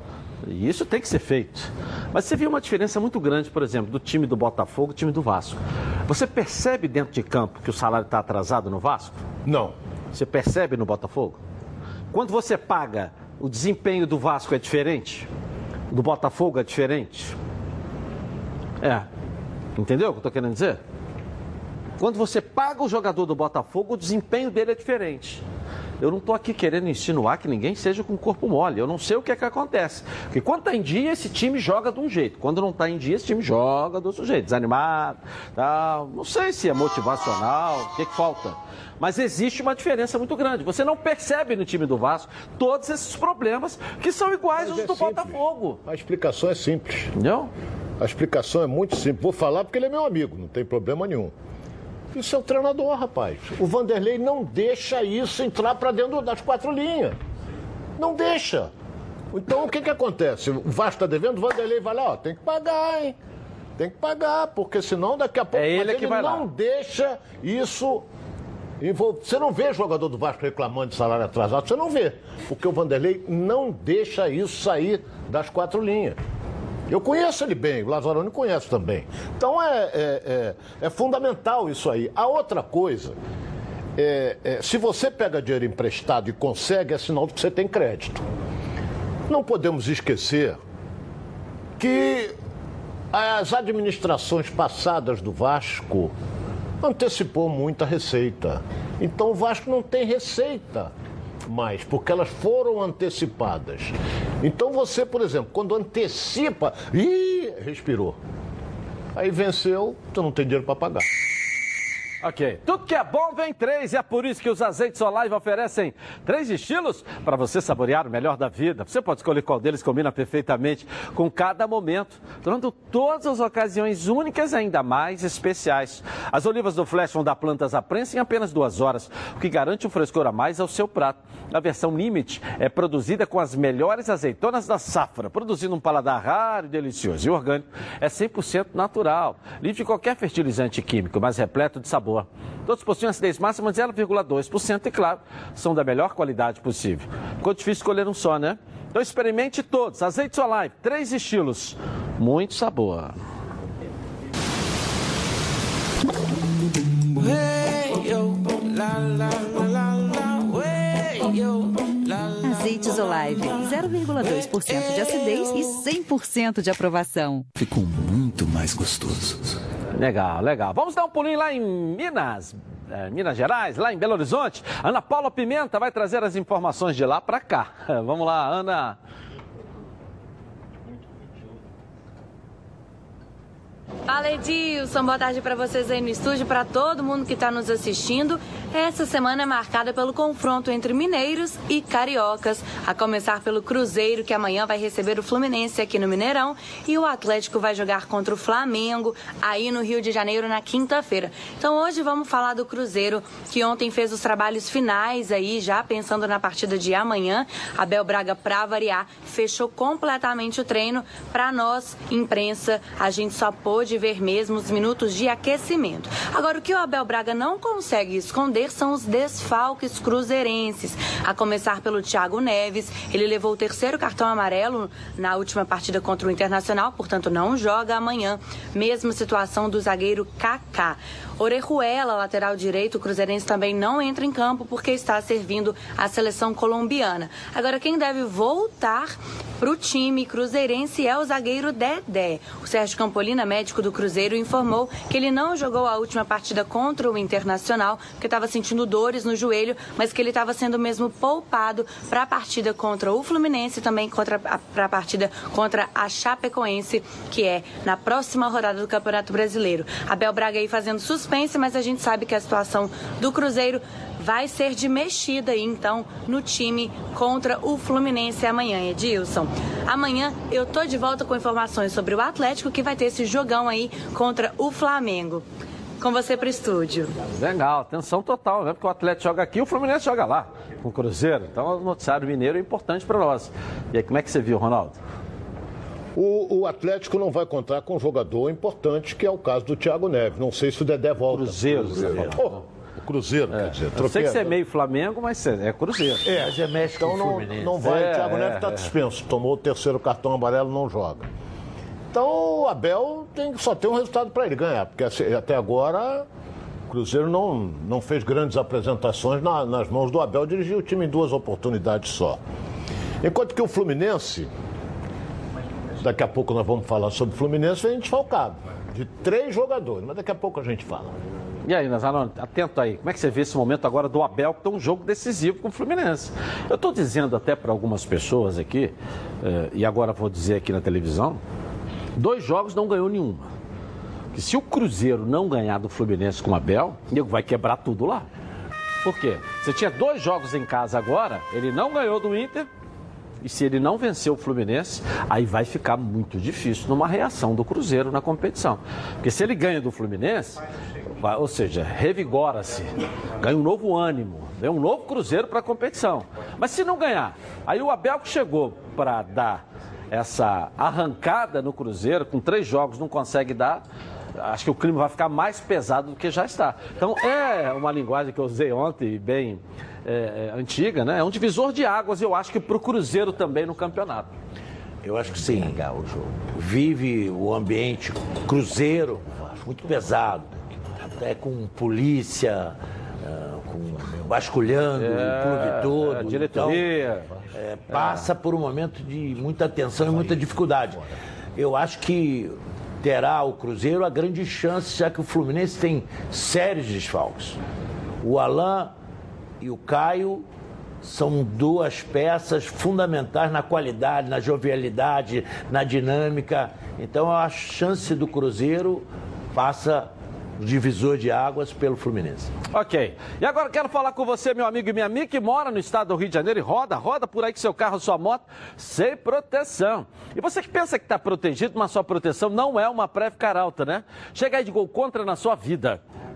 e isso tem que ser feito. Mas você viu uma diferença muito grande, por exemplo, do time do Botafogo e do time do Vasco. Você percebe dentro de campo que o salário está atrasado no Vasco? Não. Você percebe no Botafogo? Quando você paga, o desempenho do Vasco é diferente? Do Botafogo é diferente? É. Entendeu o que eu estou querendo dizer? Quando você paga o jogador do Botafogo, o desempenho dele é diferente. Eu não estou aqui querendo insinuar que ninguém seja com corpo mole. Eu não sei o que é que acontece. Porque quando está em dia, esse time joga de um jeito. Quando não está em dia, esse time joga do outro jeito. Desanimado, tal. Não sei se é motivacional, o que, que falta. Mas existe uma diferença muito grande. Você não percebe no time do Vasco todos esses problemas que são iguais aos é do simples. Botafogo. A explicação é simples. Entendeu? A explicação é muito simples. Vou falar porque ele é meu amigo, não tem problema nenhum. É o treinador, rapaz. O Vanderlei não deixa isso entrar para dentro das quatro linhas. Não deixa. Então o que, que acontece? O Vasco está devendo, o Vanderlei vai lá, ó, tem que pagar, hein? Tem que pagar, porque senão daqui a pouco É ele que vai lá. não deixa isso Você não vê jogador do Vasco reclamando de salário atrasado, você não vê. Porque o Vanderlei não deixa isso sair das quatro linhas. Eu conheço ele bem, o Lazzaroni conhece também. Então é, é, é- é fundamental isso aí. A outra coisa, é, é, se você pega dinheiro emprestado e consegue, é sinal de que você tem crédito. Não podemos esquecer que as administrações passadas do Vasco antecipou muita receita. Então o Vasco não tem receita mais, porque elas foram antecipadas. Então você, por exemplo, quando antecipa, ih, respirou. Aí venceu, tu não tem dinheiro para pagar. Ok. Tudo que é bom vem três e é por isso que os azeites Olive oferecem três estilos para você saborear o melhor da vida. Você pode escolher qual deles combina perfeitamente com cada momento, tornando todas as ocasiões únicas ainda mais especiais. As olivas do Flash vão dar plantas à prensa em apenas duas horas, o que garante um frescor a mais ao seu prato. A versão Limit é produzida com as melhores azeitonas da safra, produzindo um paladar raro e delicioso. E orgânico é 100% natural, livre de qualquer fertilizante químico, mas repleto de sabor. Todos possuem acidez máxima de 0,2% e, claro, são da melhor qualidade possível. Ficou difícil escolher um só, né? Então experimente todos. Azeite Olive, três estilos, muito sabor. Azeites Olive, 0,2% de acidez e 100% de aprovação. Ficou muito mais gostoso. Legal, legal. Vamos dar um pulinho lá em Minas, é, Minas Gerais, lá em Belo Horizonte. Ana Paula Pimenta vai trazer as informações de lá para cá. Vamos lá, Ana. Fala Edilson, boa tarde para vocês aí no estúdio, para todo mundo que está nos assistindo. Essa semana é marcada pelo confronto entre mineiros e cariocas, a começar pelo Cruzeiro, que amanhã vai receber o Fluminense aqui no Mineirão, e o Atlético vai jogar contra o Flamengo aí no Rio de Janeiro na quinta-feira. Então hoje vamos falar do Cruzeiro, que ontem fez os trabalhos finais aí, já pensando na partida de amanhã. Abel Braga, para variar, fechou completamente o treino. Para nós, imprensa, a gente só pôde ver mesmo os minutos de aquecimento. Agora, o que o Abel Braga não consegue esconder são os desfalques cruzeirenses. A começar pelo Thiago Neves, ele levou o terceiro cartão amarelo na última partida contra o Internacional, portanto não joga amanhã. Mesma situação do zagueiro Kaká. Orejuela, lateral direito, o Cruzeirense também não entra em campo porque está servindo a seleção colombiana. Agora, quem deve voltar para o time cruzeirense é o zagueiro Dedé. O Sérgio Campolina, médico do Cruzeiro, informou que ele não jogou a última partida contra o Internacional porque estava sentindo dores no joelho, mas que ele estava sendo mesmo poupado para a partida contra o Fluminense e também para a partida contra a Chapecoense, que é na próxima rodada do Campeonato Brasileiro. Abel Braga aí fazendo suspense, mas a gente sabe que a situação do Cruzeiro vai ser de mexida aí, então, no time contra o Fluminense amanhã, Edilson. Amanhã eu tô de volta com informações sobre o Atlético, que vai ter esse jogão aí contra o Flamengo. Com você pro estúdio. Legal, atenção total, né? Porque o Atlético joga aqui e o Fluminense joga lá, com o Cruzeiro. Então, o noticiário mineiro é importante para nós. E aí, como é que você viu, Ronaldo? O, o, Atlético não vai contar com um jogador importante, que é o caso do Thiago Neves. Não sei se o Dedé volta. Cruzeiro. Cruzeiro. Oh, o Cruzeiro, é. quer dizer. Eu sei que você é meio Flamengo, mas é Cruzeiro. É, mas é México então não, não vai. É, o Thiago Neves está é. dispenso. Tomou o terceiro cartão amarelo, não joga. Então o Abel tem, só tem um resultado para ele ganhar, porque assim, até agora o Cruzeiro não, não fez grandes apresentações na, nas mãos do Abel, dirigiu o time em duas oportunidades só. Enquanto que o Fluminense, daqui a pouco nós vamos falar sobre o Fluminense, vem desfalcado. De três jogadores, mas daqui a pouco a gente fala. E aí, Nazarone, atento aí. Como é que você vê esse momento agora do Abel, que tem um jogo decisivo com o Fluminense? Eu estou dizendo até para algumas pessoas aqui, eh, e agora vou dizer aqui na televisão, dois jogos não ganhou nenhuma. Que se o Cruzeiro não ganhar do Fluminense com o Abel, ele vai quebrar tudo lá. Por quê? Você tinha dois jogos em casa agora, ele não ganhou do Inter, e se ele não vencer o Fluminense, aí vai ficar muito difícil numa reação do Cruzeiro na competição. Porque se ele ganha do Fluminense, vai- ou seja, revigora-se, ganha um novo ânimo, vem um novo Cruzeiro para a competição. Mas se não ganhar, aí o Abel que chegou para dar essa arrancada no Cruzeiro, com três jogos não consegue dar, acho que o clima vai ficar mais pesado do que já está. Então é uma linguagem que eu usei ontem, bem é, é, antiga, né? É um divisor de águas, eu acho que para o Cruzeiro também no campeonato. Eu acho que sim. Vive o ambiente cruzeiro, muito pesado. Até com polícia, ah, com vasculhando É, o clube todo. a diretoria. Então, é, passa por um momento de muita tensão e muita dificuldade. Eu acho que terá o Cruzeiro a grande chance, já que o Fluminense tem sérios desfalques. O Alain e o Caio são duas peças fundamentais na qualidade, na jovialidade, na dinâmica. Então a chance do Cruzeiro passa divisor de águas pelo Fluminense. Ok. E agora quero falar com você, meu amigo e minha amiga, que mora no estado do Rio de Janeiro e roda, roda por aí com seu carro, sua moto, sem proteção. E você que pensa que está protegido, mas sua proteção não é uma Prev Caralta, né? Chega aí de gol contra na sua vida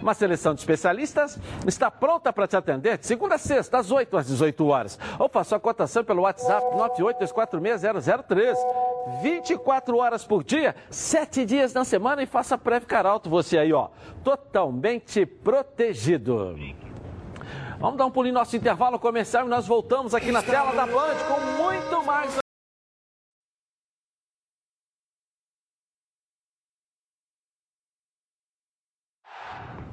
Uma seleção de especialistas está pronta para te atender de segunda a sexta, às 8 às 18 horas. Ou faça a cotação pelo WhatsApp 982460003. 24 horas por dia, 7 dias na semana e faça Previcar Alto você aí, ó. Totalmente protegido. Vamos dar um pulinho no nosso intervalo comercial e nós voltamos aqui na tela da Band com muito mais.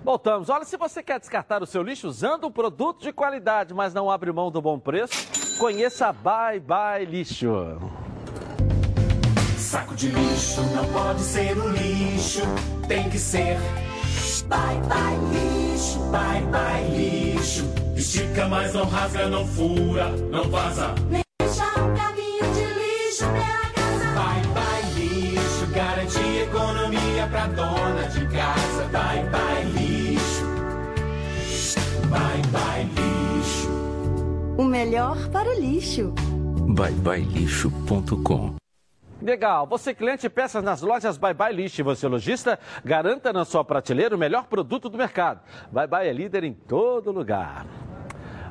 Voltamos. Olha, se você quer descartar o seu lixo usando um produto de qualidade, mas não abre mão do bom preço, conheça a Bye Bye Lixo. Saco de lixo não pode ser um lixo, tem que ser Bye Bye Lixo, Bye Bye Lixo. Estica, mas não rasga, não fura, não vaza. Nem melhor para o lixo. byebyelixo.com Legal. Você cliente peças nas lojas Bye Bye List. Você lojista, garanta na sua prateleira o melhor produto do mercado. Bye Bye é líder em todo lugar.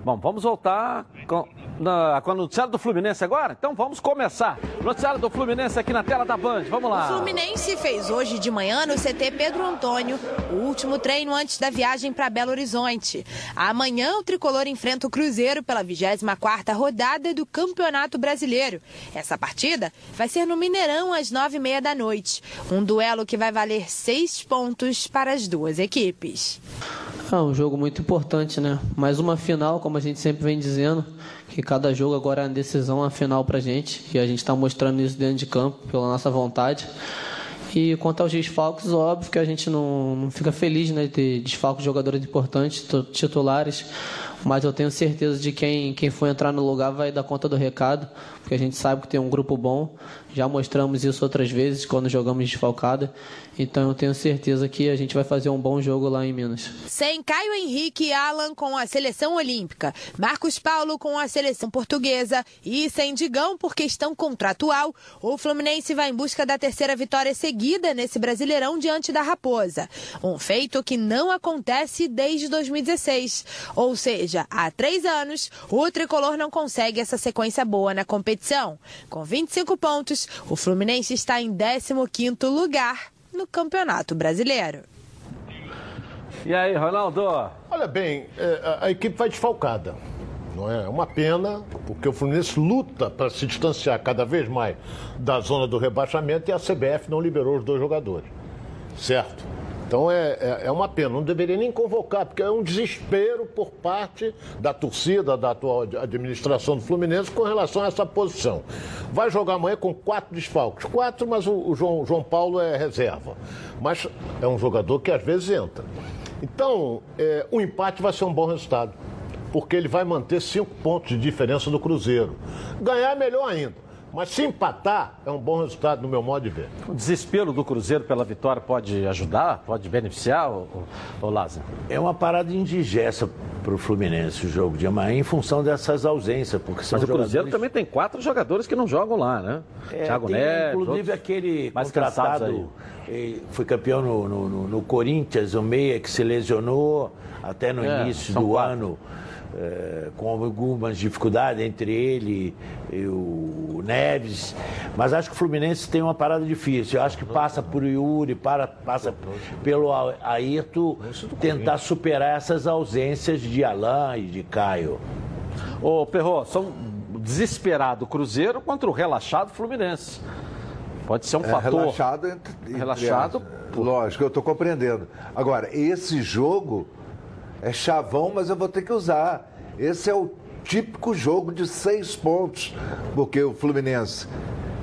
Bom, vamos voltar com, na, com o noticiário do Fluminense agora? Então vamos começar. Noticiário do Fluminense aqui na tela da Band. Vamos lá. O Fluminense fez hoje de manhã no CT Pedro Antônio o último treino antes da viagem para Belo Horizonte. Amanhã o tricolor enfrenta o Cruzeiro pela 24ª rodada do Campeonato Brasileiro. Essa partida vai ser no Mineirão às 9h30 da noite. Um duelo que vai valer seis pontos para as duas equipes. É um jogo muito importante, né? Mais uma final, como a gente sempre vem dizendo, que cada jogo agora é uma decisão, uma final pra gente. E a gente está mostrando isso dentro de campo, pela nossa vontade. E quanto aos desfalques, óbvio que a gente não, não fica feliz né, de ter desfalques de jogadores importantes, titulares, mas eu tenho certeza de quem, quem for entrar no lugar vai dar conta do recado, porque a gente sabe que tem um grupo bom, já mostramos isso outras vezes quando jogamos desfalcada, então eu tenho certeza que a gente vai fazer um bom jogo lá em Minas. Sem Caio Henrique e Alan com a seleção olímpica, Marcos Paulo com a seleção portuguesa e sem Digão por questão contratual, o Fluminense vai em busca da terceira vitória seguida nesse Brasileirão diante da Raposa. Um feito que não acontece desde 2016. Ou seja, há três anos, o tricolor não consegue essa sequência boa na competição. Com 25 pontos, o Fluminense está em 15º lugar no Campeonato Brasileiro. E aí, Ronaldo? Olha bem, é, a, a equipe vai desfalcada. Não é? é uma pena, porque o Fluminense luta para se distanciar cada vez mais da zona do rebaixamento e a CBF não liberou os dois jogadores. Certo? Então é, é, é, uma pena, não deveria nem convocar, porque é um desespero por parte da torcida, da atual administração do Fluminense com relação a essa posição. Vai jogar amanhã com quatro desfalques. Quatro, mas o, o João, João Paulo é reserva. Mas é um jogador que às vezes entra. Então, é, o empate vai ser um bom resultado, porque ele vai manter cinco pontos de diferença do Cruzeiro. Ganhar é melhor ainda. Mas se empatar, é um bom resultado no meu modo de ver. O desespero do Cruzeiro pela vitória pode ajudar, pode beneficiar, o, o Lázaro? É uma parada indigesta para o Fluminense o jogo de amanhã em função dessas ausências. Porque são Mas o Cruzeiro também tem quatro jogadores que não jogam lá, né? É, Thiago tem, Neves. Inclusive aquele contratado, foi campeão no, no, no, Corinthians, o Meia que se lesionou até no É, início do quatro. ano. É, com algumas dificuldades entre ele e o Neves, mas acho que o Fluminense tem uma parada difícil. Eu acho que passa por Yuri, para, passa pelo Ayrton, tentar superar essas ausências de Alain e de Caio. Ô, Perro, são desesperado Cruzeiro contra o relaxado Fluminense. Pode ser um É, fator. relaxado, entre- entre Relaxado, aspas. Lógico, eu estou compreendendo. Agora, esse jogo é chavão, mas eu vou ter que usar. Esse é o típico jogo de seis pontos, porque o Fluminense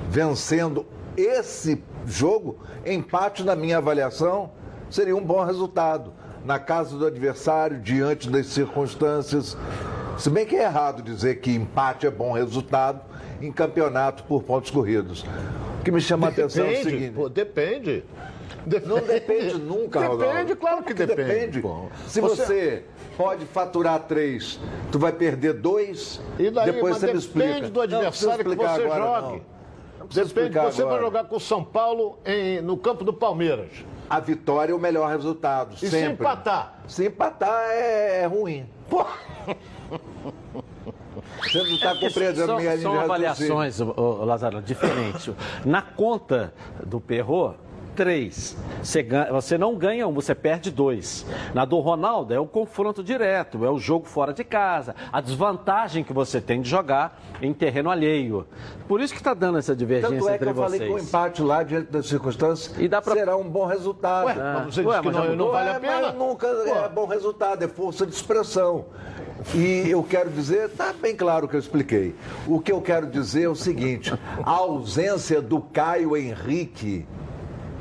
vencendo esse jogo, empate na minha avaliação, seria um bom resultado. Na casa do adversário, diante das circunstâncias. Se bem que é errado dizer que empate é bom resultado em campeonato por pontos corridos. O que me chama a atenção é o seguinte. pô, depende. Não depende nunca, Depende, Ronaldo. claro que depende, pô. Se Você- você... pode faturar três, tu vai perder dois, E daí, depois você me depende explica. do adversário não, que você agora, jogue. Não. Depende, você vai agora. jogar com o São Paulo em- no campo do Palmeiras. A vitória é o melhor resultado, E se sempre. empatar? Se empatar é, é ruim. Pô. Você não está É compreendendo são, minha linha são de avaliações, Lázaro, diferentes. Na conta do Perro, três. Você, ganha- você não ganha um, você perde dois. Na do Ronaldo, é o confronto direto, é o jogo fora de casa, a desvantagem que você tem de jogar em terreno alheio. Por isso que está dando essa divergência Tanto é que entre eu falei que o empate lá, diante das circunstâncias, será um bom resultado. Ué, mas você disse que não- não vale a Ué, pena? Mas nunca é bom resultado, é força de expressão. E eu quero dizer, está bem claro o que eu expliquei. O que eu quero dizer é o seguinte: a ausência do Caio Henrique.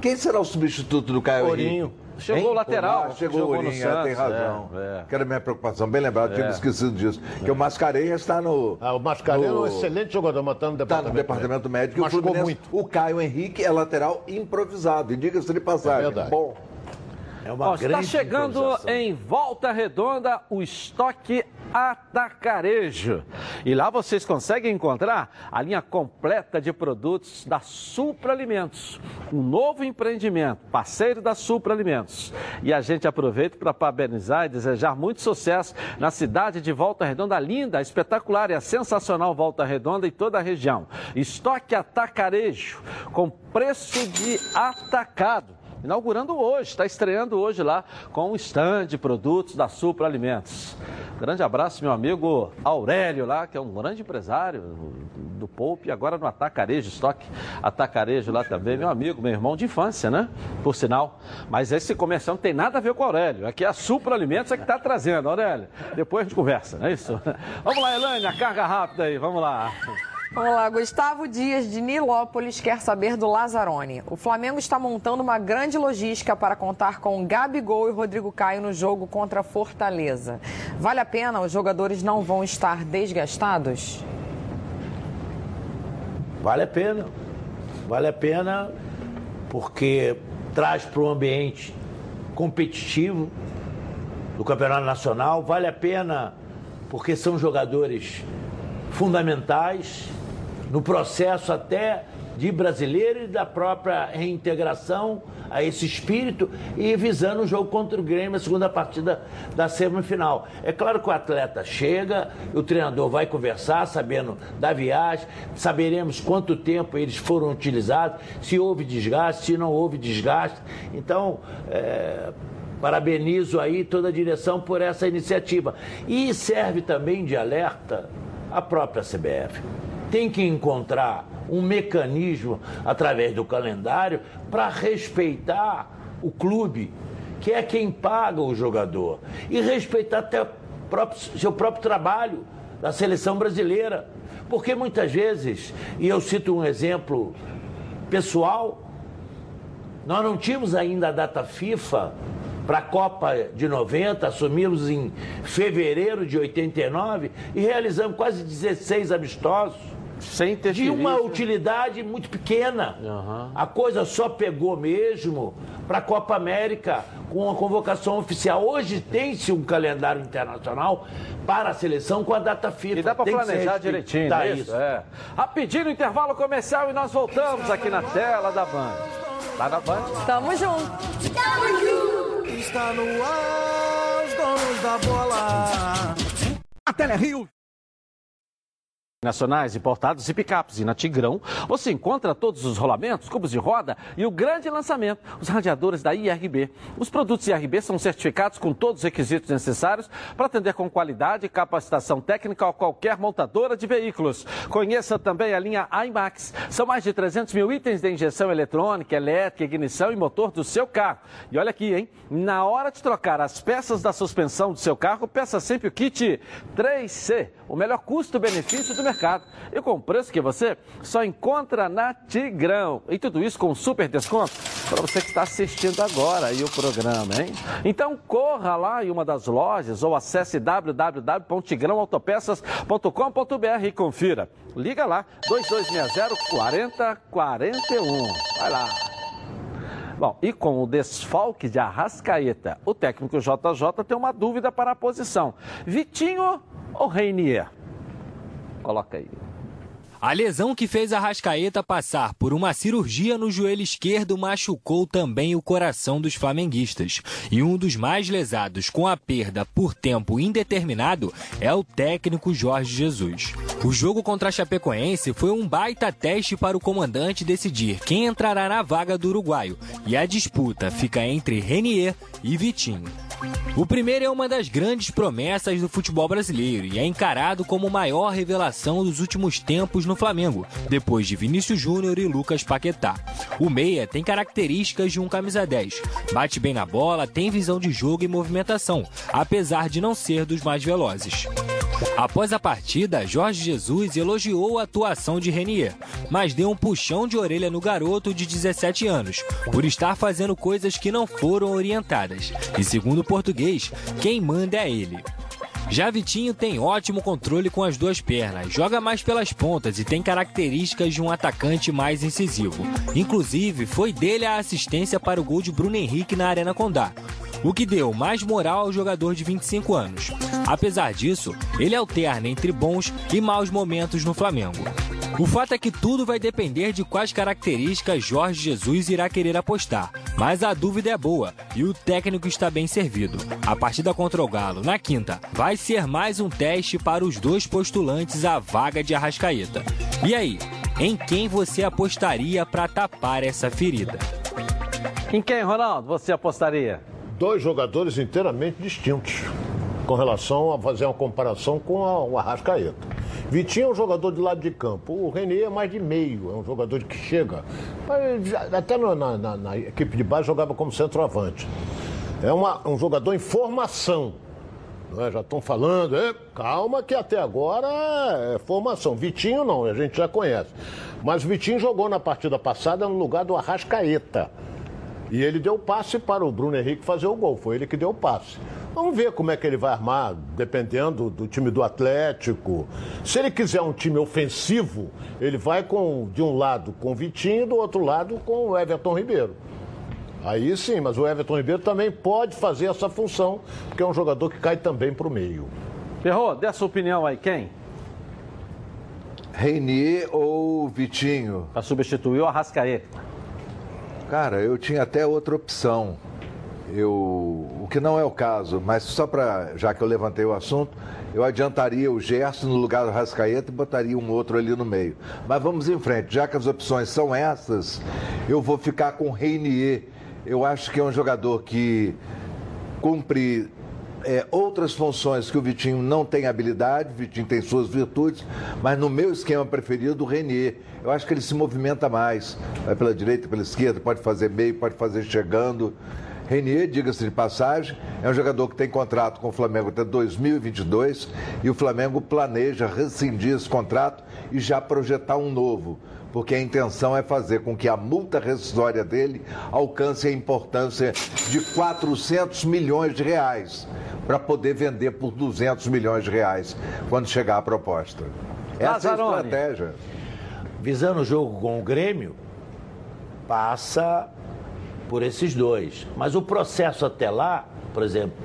Quem será o substituto do Caio Ourinho. Henrique? Chegou Hein? o lateral, Ah, chegou jogou o no Ourinho, é, tem razão. é, é. Que era a minha preocupação, bem lembrado, tinha É. me esquecido disso. Que o Mascarenhas está no. Ah, o Mascarenhas é um no- excelente jogador, mas está no Está departamento, no departamento médico. e o Machucou Fluminense- muito. O Caio Henrique é lateral improvisado. E diga-se de passagem. É verdade. Bom. É Ó, está chegando em Volta Redonda o estoque Atacarejo. E lá vocês conseguem encontrar a linha completa de produtos da Supra Alimentos, um novo empreendimento, parceiro da Supra Alimentos. E a gente aproveita para parabenizar e desejar muito sucesso na cidade de Volta Redonda, linda, espetacular e a sensacional Volta Redonda e toda a região. Estoque Atacarejo, com preço de atacado inaugurando hoje, está estreando hoje lá com um stand de produtos da Supra Alimentos. Grande abraço, meu amigo Aurélio lá, que é um grande empresário do Poupe, agora no Atacarejo, estoque Atacarejo lá também, meu amigo, meu irmão de infância, né? Por sinal. Mas esse comercial não tem nada a ver com o Aurélio, aqui é a Supra Alimentos é que está trazendo, Aurélio. Depois a gente conversa, não é isso? Vamos lá, Elaine, a carga rápida aí, vamos lá. Vamos lá, Gustavo Dias de Nilópolis quer saber do Lazzaroni. O Flamengo está montando uma grande logística para contar com Gabigol e Rodrigo Caio no jogo contra Fortaleza. Vale a pena? Os jogadores não vão estar desgastados? Vale a pena. Vale a pena porque traz para o ambiente competitivo do Campeonato Nacional. Vale a pena porque são jogadores fundamentais no processo até de brasileiro e da própria reintegração a esse espírito e visando o jogo contra o Grêmio, a segunda partida da semifinal. É claro que o atleta chega, o treinador vai conversar, sabendo da viagem, saberemos quanto tempo eles foram utilizados, se houve desgaste, se não houve desgaste. Então, é, parabenizo aí toda a direção por essa iniciativa. E serve também de alerta à própria CBF. Tem que encontrar um mecanismo através do calendário para respeitar o clube, que é quem paga o jogador, e respeitar até próprio- seu próprio trabalho da seleção brasileira. Porque muitas vezes, e eu cito um exemplo pessoal, nós não tínhamos ainda a data FIFA para a Copa de 90, assumimos em fevereiro de 89 e realizamos quase 16 amistosos. Sem ter De uma utilidade muito pequena. A coisa só pegou mesmo para a Copa América com a convocação oficial. Hoje tem-se um calendário internacional para a seleção com a data FIFA. E dá para planejar direitinho, é isso? É. Rapidinho intervalo comercial e nós voltamos aqui na tela da Band. Tá na Band? Tamo junto. Está no ar, os donos da bola. A Telerio nacionais, importados e picapes. E na Tigrão você encontra todos os rolamentos, cubos de roda e o grande lançamento, os radiadores da IRB. Os produtos IRB são certificados com todos os requisitos necessários para atender com qualidade e capacitação técnica a qualquer montadora de veículos. Conheça também a linha IMAX. São mais de 300 mil itens de injeção eletrônica, elétrica, ignição e motor do seu carro. E olha aqui, hein? Na hora de trocar as peças da suspensão do seu carro, peça sempre o kit 3C, o melhor custo-benefício do mercado. E com preço que você só encontra na Tigrão. E tudo isso com super desconto para você que está assistindo agora aí o programa, hein? Então corra lá em uma das lojas ou acesse www.tigrãoautopeças.com.br e confira. Liga lá, 2260 4041. Vai lá. Bom, e com o desfalque de Arrascaeta, o técnico JJ tem uma dúvida para a posição. Vitinho ou Reinier? Coloca aí. A lesão que fez a Rascaeta passar por uma cirurgia no joelho esquerdo machucou também o coração dos flamenguistas. E um dos mais lesados com a perda por tempo indeterminado é o técnico Jorge Jesus. O jogo contra a Chapecoense foi um baita teste para o comandante decidir quem entrará na vaga do uruguaio. E a disputa fica entre Renier e Vitinho. O primeiro é uma das grandes promessas do futebol brasileiro e é encarado como a maior revelação dos últimos tempos no Flamengo, depois de Vinícius Júnior e Lucas Paquetá. O meia tem características de um camisa 10, bate bem na bola, tem visão de jogo e movimentação, apesar de não ser dos mais velozes. Após a partida, Jorge Jesus elogiou a atuação de Renier, mas deu um puxão de orelha no garoto de 17 anos, por estar fazendo coisas que não foram orientadas. E segundo português, quem manda é ele. Já Vitinho tem ótimo controle com as duas pernas, joga mais pelas pontas e tem características de um atacante mais incisivo. Inclusive, foi dele a assistência para o gol de Bruno Henrique na Arena Condá, o que deu mais moral ao jogador de 25 anos. Apesar disso, ele alterna entre bons e maus momentos no Flamengo. O fato é que tudo vai depender de quais características Jorge Jesus irá querer apostar. Mas a dúvida é boa e o técnico está bem servido. A partida contra o Galo, na quinta, vai ser mais um teste para os dois postulantes à vaga de Arrascaeta. E aí, em quem você apostaria para tapar essa ferida? Em quem, Ronaldo, você apostaria? Dois jogadores inteiramente distintos com relação a fazer uma comparação com a, o Arrascaeta. Vitinho é um jogador de lado de campo, o Renier é mais de meio, é um jogador que chega. Até na, na, na equipe de base jogava como centroavante. É uma, um jogador em formação. É? Já estão falando, é, calma que até agora é formação. Vitinho não, a gente já conhece. Mas Vitinho jogou na partida passada no lugar do Arrascaeta. E ele deu passe para o Bruno Henrique fazer o gol. Foi ele que deu o passe. Vamos ver como é que ele vai armar, dependendo do time do Atlético. Se ele quiser um time ofensivo, ele vai com de um lado com o Vitinho, do outro lado com o Everton Ribeiro. Aí sim, mas o Everton Ribeiro também pode fazer essa função, porque é um jogador que cai também para o meio. Ferro, dê a sua opinião aí, quem? Reinier ou Vitinho? Para substituir o Arrascaeta. Cara, eu tinha até outra opção. Eu, o que não é o caso, mas só para, já que eu levantei o assunto, eu adiantaria o Gerson no lugar do Rascaeta e botaria um outro ali no meio. Mas vamos em frente, já que as opções são essas, eu vou ficar com o Reinier. Eu acho que é um jogador que cumpre é, outras funções que o Vitinho não tem habilidade, o Vitinho tem suas virtudes, mas no meu esquema preferido, o Renier. Eu acho que ele se movimenta mais, vai pela direita, pela esquerda, pode fazer meio, pode fazer chegando. Renier, diga-se de passagem, é um jogador que tem contrato com o Flamengo até 2022 e o Flamengo planeja rescindir esse contrato e já projetar um novo porque a intenção é fazer com que a multa rescisória dele alcance a importância de 400 milhões de reais, para poder vender por 200 milhões de reais quando chegar a proposta. Essa é a estratégia. Visando o jogo com o Grêmio, passa por esses dois. Mas o processo até lá, por exemplo,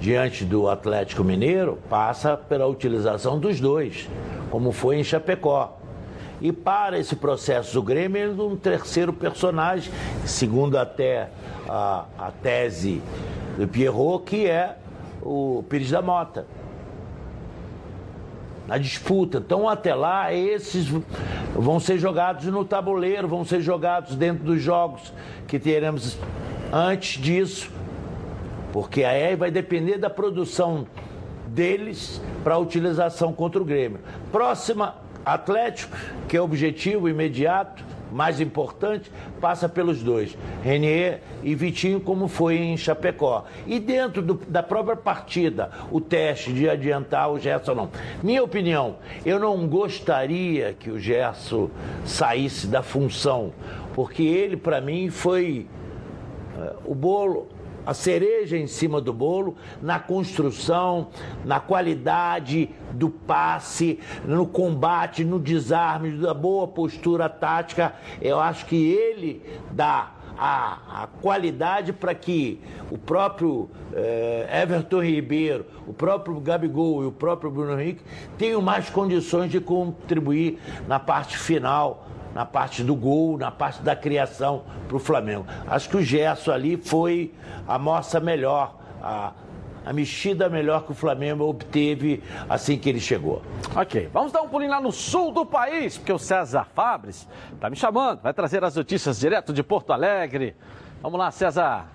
diante do Atlético Mineiro, passa pela utilização dos dois, como foi em Chapecó. E para esse processo do Grêmio, um terceiro personagem, segundo até a, a tese do Pierrot, que é o Pires da Mota. Na disputa. Então, até lá, esses vão ser jogados no tabuleiro, vão ser jogados dentro dos jogos que teremos antes disso, porque aí vai depender da produção deles para utilização contra o Grêmio. Próxima, Atlético, que é objetivo imediato, mais importante, passa pelos dois, Renier e Vitinho, como foi em Chapecó. E dentro do, da própria partida, o teste de adiantar o Gerson não. Minha opinião, eu não gostaria que o Gerson saísse da função, porque ele, para mim, foi uh, o bolo a cereja em cima do bolo na construção, na qualidade do passe, no combate, no desarme, da boa postura tática. Eu acho que ele dá a, a qualidade para que o próprio eh, Everton Ribeiro, o próprio Gabigol e o próprio Bruno Henrique tenham mais condições de contribuir na parte final na parte do gol, na parte da criação para o Flamengo. Acho que o Gerson ali foi a moça melhor, a, a mexida melhor que o Flamengo obteve assim que ele chegou. Ok, vamos dar um pulinho lá no sul do país, porque o César Fabres está me chamando, vai trazer as notícias direto de Porto Alegre. Vamos lá, César.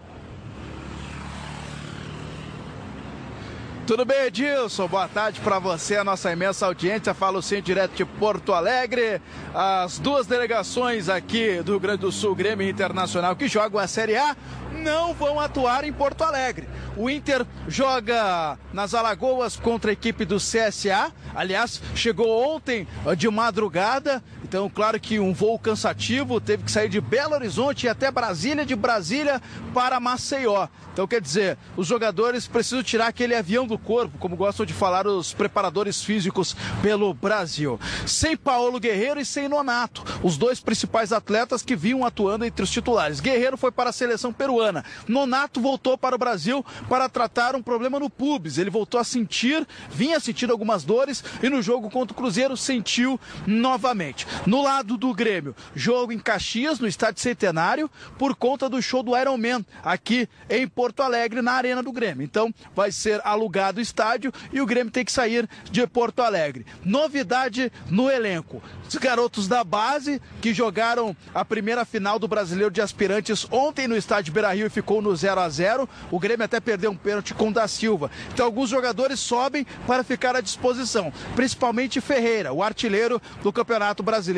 Tudo bem, Edilson? Boa tarde para você, a nossa imensa audiência. Falo sim direto de Porto Alegre. As duas delegações aqui do Rio Grande do Sul, Grêmio Internacional, que jogam a Série A, não vão atuar em Porto Alegre. O Inter joga nas Alagoas contra a equipe do CSA. Aliás, chegou ontem de madrugada. Então, claro que um voo cansativo, teve que sair de Belo Horizonte e até Brasília, de Brasília para Maceió. Então, quer dizer, os jogadores precisam tirar aquele avião do corpo, como gostam de falar os preparadores físicos pelo Brasil. Sem Paulo Guerreiro e sem Nonato, os dois principais atletas que vinham atuando entre os titulares. Guerreiro foi para a seleção peruana. Nonato voltou para o Brasil para tratar um problema no pubis. Ele voltou a sentir, vinha sentindo algumas dores e no jogo contra o Cruzeiro sentiu novamente. No lado do Grêmio, jogo em Caxias, no Estádio Centenário, por conta do show do Iron Man aqui em Porto Alegre, na Arena do Grêmio. Então, vai ser alugado o estádio e o Grêmio tem que sair de Porto Alegre. Novidade no elenco. Os garotos da base que jogaram a primeira final do Brasileiro de Aspirantes ontem no estádio Beira-Rio e ficou no 0 a 0 O Grêmio até perdeu um pênalti com o da Silva. Então alguns jogadores sobem para ficar à disposição, principalmente Ferreira, o artilheiro do Campeonato Brasileiro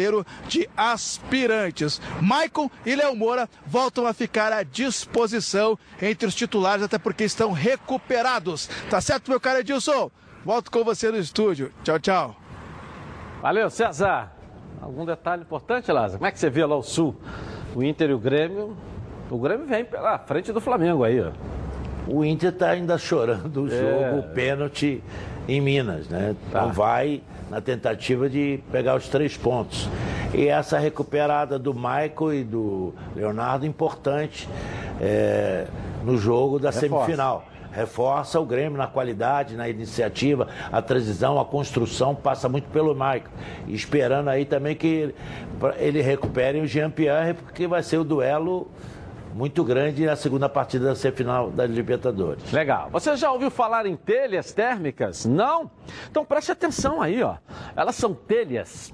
de Aspirantes. Maicon e Léo Moura voltam a ficar à disposição entre os titulares, até porque estão recuperados. Tá certo, meu cara Edilson? Volto com você no estúdio. Tchau, tchau. Valeu, César. Algum detalhe importante, Lázaro? Como é que você vê lá o Sul? O Inter e o Grêmio. O Grêmio vem pela frente do Flamengo aí, ó. O Inter está ainda chorando o É. jogo, o pênalti em Minas, né? Então Tá. vai na tentativa de pegar os três pontos. E essa recuperada do Michael e do Leonardo importante é, no jogo da Reforça. semifinal. Reforça o Grêmio na qualidade, na iniciativa, a transição, a construção passa muito pelo Michael. E esperando aí também que ele, recupere o Jean-Pierre, porque vai ser o duelo muito grande na segunda partida da semifinal da Libertadores. Legal. Você já ouviu falar em telhas térmicas? Não? Então preste atenção aí, ó. Elas são telhas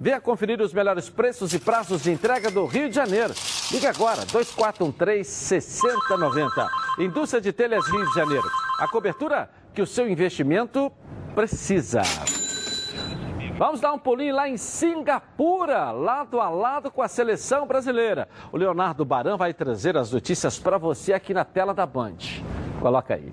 Venha conferir os melhores preços e prazos de entrega do Rio de Janeiro. Ligue agora, 2413-6090. Indústria de Telhas Rio de Janeiro. A cobertura que o seu investimento precisa. Vamos dar um pulinho lá em Singapura, lado a lado com a seleção brasileira. O Leonardo Baran vai trazer as notícias para você aqui na tela da Band. Coloca aí.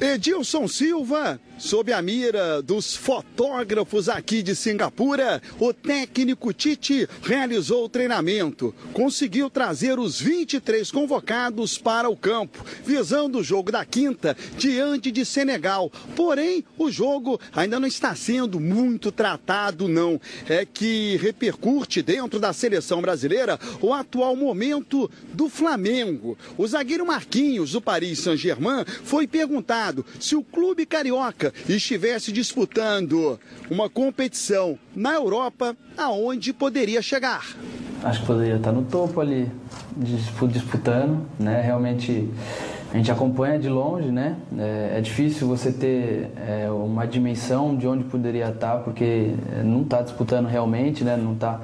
Edilson Silva, sob a mira dos fotógrafos aqui de Singapura, o técnico Tite realizou o treinamento. Conseguiu trazer os 23 convocados para o campo, visando o jogo da quinta diante de Senegal. Porém, o jogo ainda não está sendo muito tratado, não. É que repercute dentro da seleção brasileira o atual momento do Flamengo. O zagueiro Marquinhos, do Paris Saint-Germain, foi perguntado se o clube carioca estivesse disputando uma competição na Europa, aonde poderia chegar. Acho que poderia estar no topo ali, disputando, né? Realmente a gente acompanha de longe, né? É, é difícil você ter é, uma dimensão de onde poderia estar, porque não está disputando realmente, né? Não está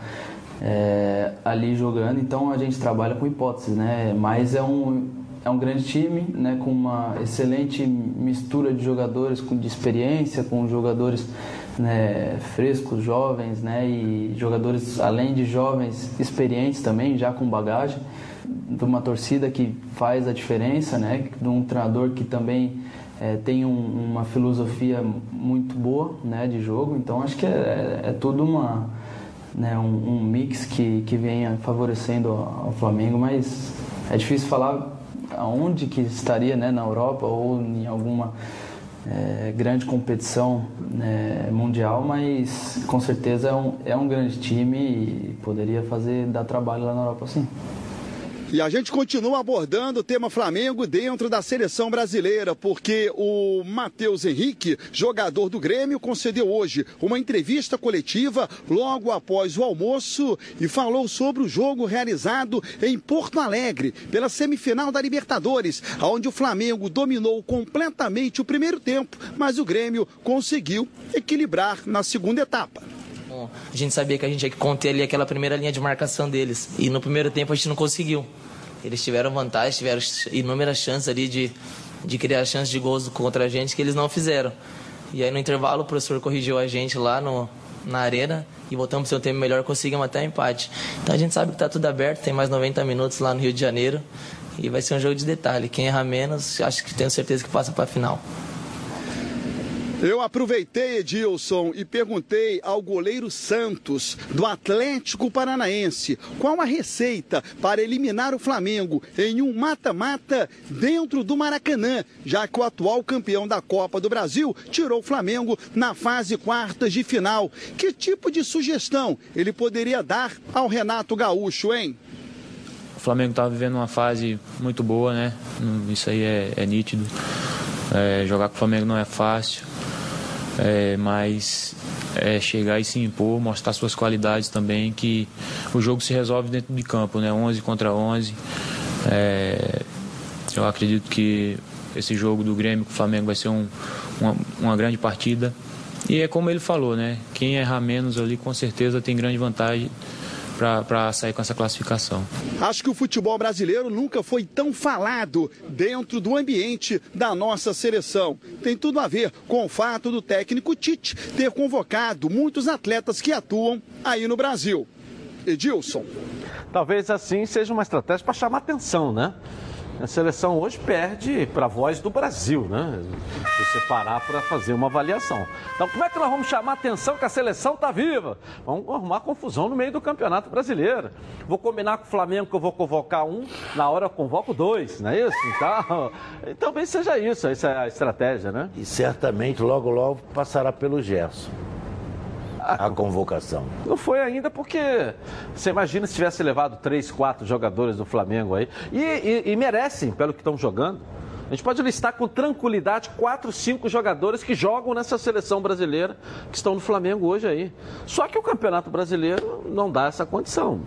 é, ali jogando, então a gente trabalha com hipóteses, né? Mas é um é um grande time, né, com uma excelente mistura de jogadores com de experiência, com jogadores né, frescos, jovens, né, e jogadores além de jovens experientes também, já com bagagem, de uma torcida que faz a diferença, né, de um treinador que também é, tem um, uma filosofia muito boa, né, de jogo. Então acho que é, é, é tudo uma né, um, um, mix que, que vem favorecendo ao Flamengo, mas é difícil falar aonde que estaria, né, na Europa ou em alguma é, grande competição né, mundial, mas com certeza é um, é um grande time e poderia fazer dar trabalho lá na Europa, sim. E a gente continua abordando o tema Flamengo dentro da seleção brasileira, porque o Matheus Henrique, jogador do Grêmio, concedeu hoje uma entrevista coletiva logo após o almoço e falou sobre o jogo realizado em Porto Alegre, pela semifinal da Libertadores, onde o Flamengo dominou completamente o primeiro tempo, mas o Grêmio conseguiu equilibrar na segunda etapa. A gente sabia que a gente tinha que conter ali aquela primeira linha de marcação deles. E no primeiro tempo a gente não conseguiu. Eles tiveram vantagem, tiveram inúmeras chances ali de, de criar chances de gols contra a gente que eles não fizeram. E aí no intervalo o professor corrigiu a gente lá no, na arena e voltamos para seu tempo melhor, conseguimos até empate. Então a gente sabe que está tudo aberto, tem mais 90 minutos lá no Rio de Janeiro e vai ser um jogo de detalhe. Quem errar menos, acho que tenho certeza que passa para a final. Eu aproveitei, Edilson, e perguntei ao goleiro Santos, do Atlético Paranaense, qual a receita para eliminar o Flamengo em um mata-mata dentro do Maracanã, já que o atual campeão da Copa do Brasil tirou o Flamengo na fase quartas de final. Que tipo de sugestão ele poderia dar ao Renato Gaúcho, hein? O Flamengo está vivendo uma fase muito boa, né? Isso aí é, é nítido. É, jogar com o Flamengo não é fácil é, mas é, chegar e se impor, mostrar suas qualidades também, que o jogo se resolve dentro de campo, né? 11 contra 11. É, eu acredito que esse jogo do Grêmio com o Flamengo vai ser um, uma, uma grande partida. E é como ele falou, né? Quem errar menos ali com certeza tem grande vantagem para sair com essa classificação. Acho que o futebol brasileiro nunca foi tão falado dentro do ambiente da nossa seleção. Tem tudo a ver com o fato do técnico Tite ter convocado muitos atletas que atuam aí no Brasil. Edilson. Talvez assim seja uma estratégia para chamar atenção, né? A seleção hoje perde para a voz do Brasil, né? Se você parar para fazer uma avaliação. Então, como é que nós vamos chamar a atenção que a seleção está viva? Vamos arrumar confusão no meio do Campeonato Brasileiro. Vou combinar com o Flamengo que eu vou convocar um, na hora eu convoco dois, não é isso? Então, talvez seja isso, essa é a estratégia, né? E certamente logo, logo passará pelo Gerson a convocação. Não foi ainda porque você imagina se tivesse levado três, quatro jogadores do Flamengo aí. E, e, e merecem, pelo que estão jogando. A gente pode listar com tranquilidade quatro, cinco jogadores que jogam nessa seleção brasileira que estão no Flamengo hoje aí. Só que o Campeonato Brasileiro não dá essa condição.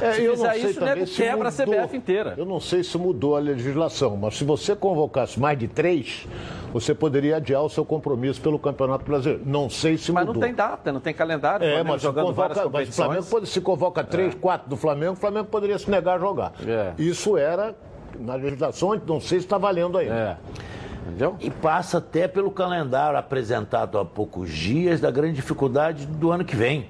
É, se eu não sei isso, nego quebra mudou, a CBF inteira. Eu não sei se mudou a legislação, mas se você convocasse mais de três, você poderia adiar o seu compromisso pelo Campeonato Brasileiro. Não sei se mas mudou. Mas não tem data, não tem calendário. É, mas, jogando convoca, mas o Flamengo pode, se convoca três, é. quatro do Flamengo, o Flamengo poderia se negar a jogar. É. Isso era na legislação, não sei se está valendo ainda. É. Entendeu? E passa até pelo calendário apresentado há poucos dias da grande dificuldade do ano que vem.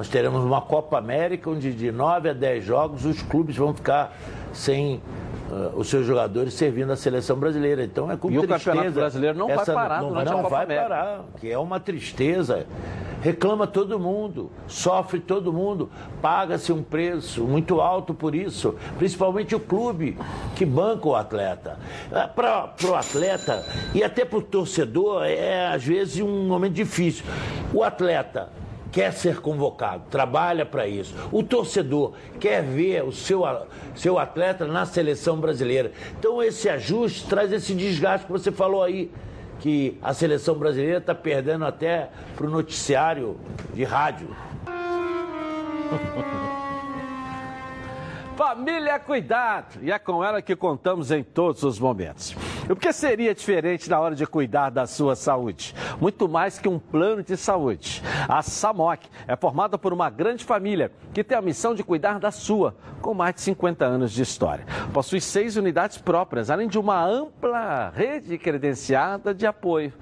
Nós teremos uma Copa América onde de 9 a 10 jogos os clubes vão ficar sem uh, os seus jogadores servindo a seleção brasileira. Então é com e tristeza. o Campeonato Brasileiro não essa, vai parar não, não vai América. parar, que é uma tristeza. Reclama todo mundo, sofre todo mundo, paga-se um preço muito alto por isso, principalmente o clube que banca o atleta. Para o atleta e até para o torcedor é às vezes um momento difícil. O atleta quer ser convocado, trabalha para isso. O torcedor quer ver o seu, seu atleta na seleção brasileira. Então esse ajuste traz esse desgaste que você falou aí que a seleção brasileira está perdendo até para o noticiário de rádio. Família Cuidado! E é com ela que contamos em todos os momentos. O que seria diferente na hora de cuidar da sua saúde? Muito mais que um plano de saúde. A SAMOC é formada por uma grande família que tem a missão de cuidar da sua, com mais de 50 anos de história. Possui seis unidades próprias, além de uma ampla rede credenciada de apoio.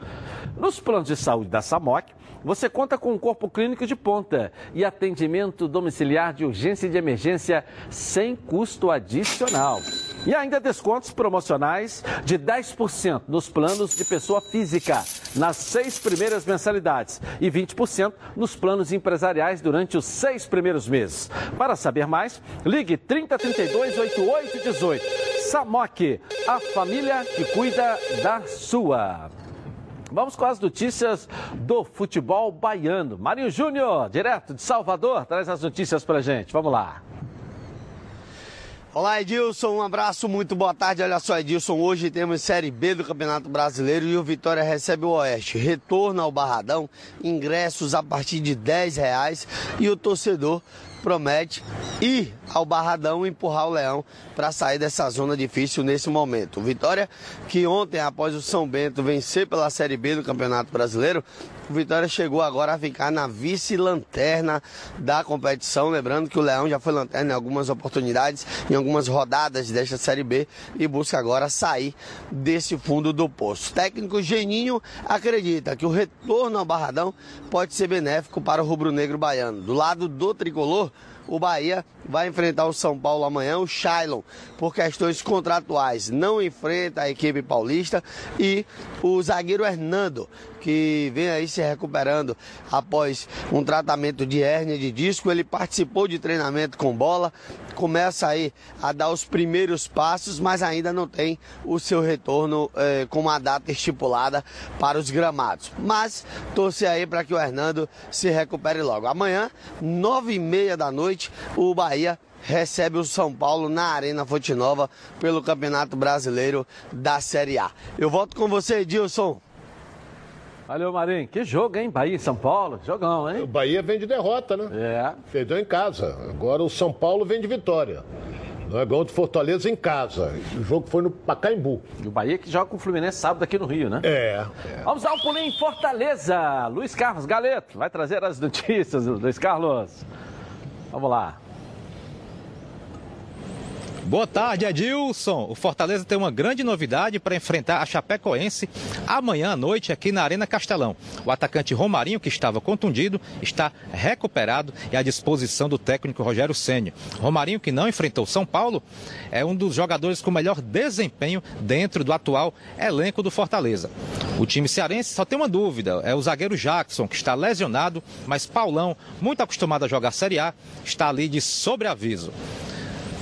Nos planos de saúde da SAMOC, você conta com um corpo clínico de ponta e atendimento domiciliar de urgência e de emergência sem custo adicional. E ainda descontos promocionais de 10% nos planos de pessoa física nas seis primeiras mensalidades e 20% nos planos empresariais durante os seis primeiros meses. Para saber mais, ligue 3032 8818. Samok, a família que cuida da sua. Vamos com as notícias do futebol baiano. Marinho Júnior, direto de Salvador, traz as notícias pra gente. Vamos lá. Olá, Edilson, um abraço, muito boa tarde. Olha só, Edilson, hoje temos Série B do Campeonato Brasileiro e o Vitória recebe o Oeste. Retorno ao Barradão, ingressos a partir de 10 reais e o torcedor promete ir ao Barradão e empurrar o Leão para sair dessa zona difícil nesse momento. Vitória que ontem, após o São Bento vencer pela Série B do Campeonato Brasileiro, o Vitória chegou agora a ficar na vice-lanterna da competição. Lembrando que o Leão já foi lanterna em algumas oportunidades, em algumas rodadas desta Série B e busca agora sair desse fundo do poço. O técnico Geninho acredita que o retorno ao Barradão pode ser benéfico para o rubro-negro baiano. Do lado do tricolor, o Bahia vai enfrentar o São Paulo amanhã, o Shailon, por questões contratuais. Não enfrenta a equipe paulista e o zagueiro Hernando, que vem aí se recuperando após um tratamento de hérnia de disco. Ele participou de treinamento com bola, começa aí a dar os primeiros passos, mas ainda não tem o seu retorno eh, com uma data estipulada para os gramados. Mas torcer aí para que o Hernando se recupere logo. Amanhã, nove e meia da noite, o Bahia recebe o São Paulo na Arena Fonte Nova pelo Campeonato Brasileiro da Série A. Eu volto com você, Edilson. Valeu, Marinho. Que jogo, hein? Bahia e São Paulo. Jogão, hein? O Bahia vem de derrota, né? É. Perdeu em casa. Agora o São Paulo vem de vitória. Não é gol de Fortaleza em casa. O jogo foi no Pacaembu. E o Bahia que joga com o Fluminense sábado aqui no Rio, né? É. é. Vamos dar um pulinho em Fortaleza. Luiz Carlos Galeto vai trazer as notícias. Luiz Carlos. Vamos lá. Boa tarde, Edilson. O Fortaleza tem uma grande novidade para enfrentar a Chapecoense amanhã à noite aqui na Arena Castelão. O atacante Romarinho, que estava contundido, está recuperado e à disposição do técnico Rogério Ceni. Romarinho, que não enfrentou São Paulo, é um dos jogadores com melhor desempenho dentro do atual elenco do Fortaleza. O time cearense só tem uma dúvida, é o zagueiro Jackson, que está lesionado, mas Paulão, muito acostumado a jogar Série A, está ali de sobreaviso.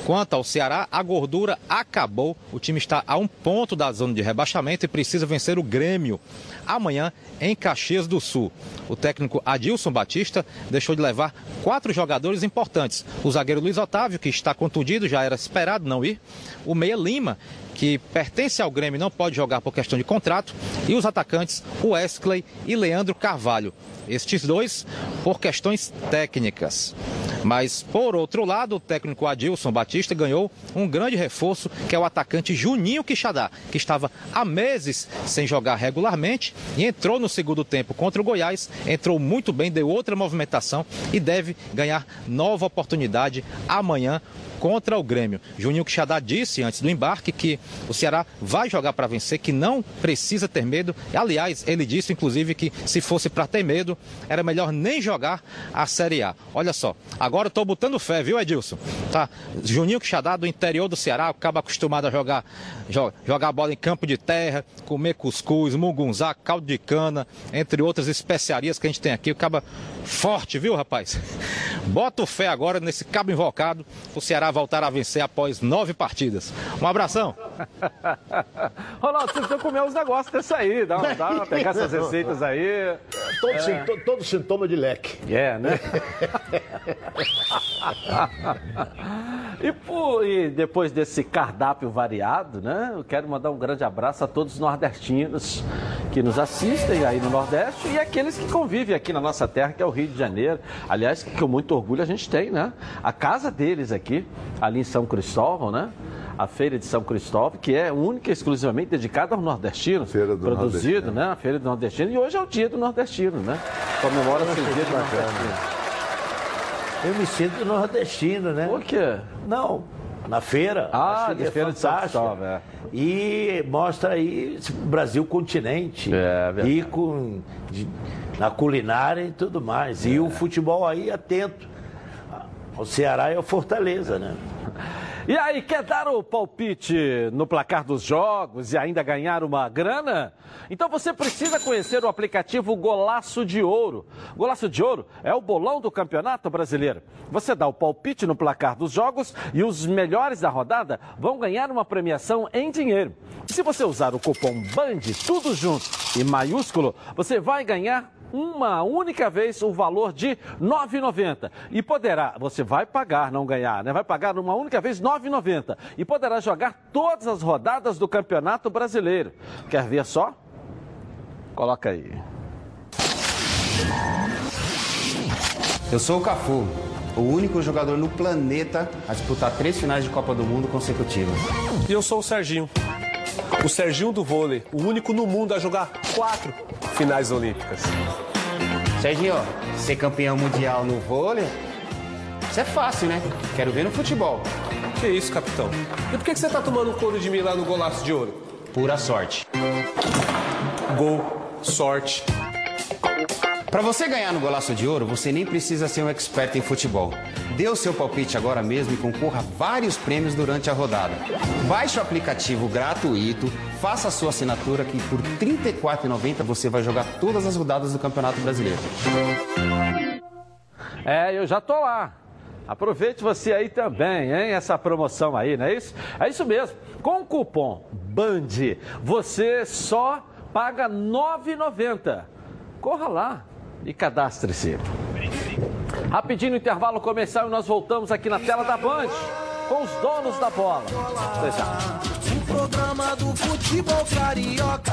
Quanto ao Ceará, a gordura acabou. O time está a um ponto da zona de rebaixamento e precisa vencer o Grêmio amanhã em Caxias do Sul. O técnico Adilson Batista deixou de levar quatro jogadores importantes. O zagueiro Luiz Otávio, que está contundido, já era esperado não ir. O Meia Lima, que pertence ao Grêmio, não pode jogar por questão de contrato. E os atacantes, Wesley e Leandro Carvalho. Estes dois por questões técnicas. Mas, por outro lado, o técnico Adilson Batista ganhou um grande reforço, que é o atacante Juninho Quixadá, que estava há meses sem jogar regularmente e entrou no segundo tempo contra o Goiás, entrou muito bem, deu outra movimentação e deve ganhar nova oportunidade amanhã contra o Grêmio. Juninho Quixadá disse antes do embarque que o Ceará vai jogar para vencer, que não precisa ter medo. Aliás, ele disse inclusive que se fosse para ter medo, era melhor nem jogar a Série A. Olha só, agora eu tô botando fé, viu, Edilson? Tá. Juninho Quixadá, do interior do Ceará, acaba acostumado a jogar, joga, jogar bola em campo de terra, comer cuscuz, mugunzá, caldo de cana, entre outras especiarias que a gente tem aqui. O caba forte, viu, rapaz? Bota o fé agora nesse cabo invocado, o Ceará voltar a vencer após nove partidas. Um abração. Ronaldo, você precisa comer uns negócios desse aí, dá, dá pegar essas receitas aí. Todo, É. sintoma, todo sintoma de leque. É, né? e, pô, e depois desse cardápio variado, né? Eu quero mandar um grande abraço a todos os nordestinos que nos assistem aí no Nordeste e aqueles que convivem aqui na nossa terra, que é o Rio de Janeiro. Aliás, que com muito orgulho a gente tem, né? A casa deles aqui, ali em São Cristóvão, né? A Feira de São Cristóvão, que é única e exclusivamente dedicada aos nordestinos. Feira do Produzido, Nordestino. né? A Feira do Nordestino. E hoje é o dia do nordestino, né? Comemora-se o dia do nordestino. Eu me sinto nordestino, né? Por quê? Não, na feira. Ah, de Feira de São fantástica. Cristóvão, é. E mostra aí esse Brasil continente, É, rico de- na culinária e tudo mais. E o futebol aí atento. O Ceará é o Fortaleza, né? E aí, quer dar o palpite no placar dos jogos e ainda ganhar uma grana? Então você precisa conhecer o aplicativo Golaço de Ouro. Golaço de Ouro é o bolão do Campeonato Brasileiro. Você dá o palpite no placar dos jogos e os melhores da rodada vão ganhar uma premiação em dinheiro. Se você usar o cupom BAND, tudo junto e maiúsculo, você vai ganhar uma única vez o valor de R$ 9,90 e poderá, você vai pagar, não ganhar, né? Vai pagar uma única vez R$ 9,90 e poderá jogar todas as rodadas do Campeonato Brasileiro. Quer ver só? Coloca aí. Eu sou o Cafu, o único jogador no planeta a disputar três finais de Copa do Mundo consecutivas. E eu sou o Serginho. O Serginho do vôlei, o único no mundo a jogar quatro finais olímpicas. Serginho, ser campeão mundial no vôlei, isso é fácil, né? Quero ver no futebol. Que isso, capitão? E por que você tá tomando couro de mim lá no golaço de ouro? Pura sorte. Gol, sorte. Para você ganhar no Golaço de Ouro, você nem precisa ser um expert em futebol. Dê o seu palpite agora mesmo e concorra a vários prêmios durante a rodada. Baixe o aplicativo gratuito, faça a sua assinatura que por R$ 34,90 você vai jogar todas as rodadas do Campeonato Brasileiro. É, eu já tô lá. Aproveite você aí também, hein? Essa promoção aí, não é isso? É isso mesmo. Com o cupom BAND, você só paga R$ 9,90. Corra lá e cadastre-se. Rapidinho intervalo comercial e nós voltamos aqui na tela da Band com os donos da bola. Já. O programa do futebol carioca.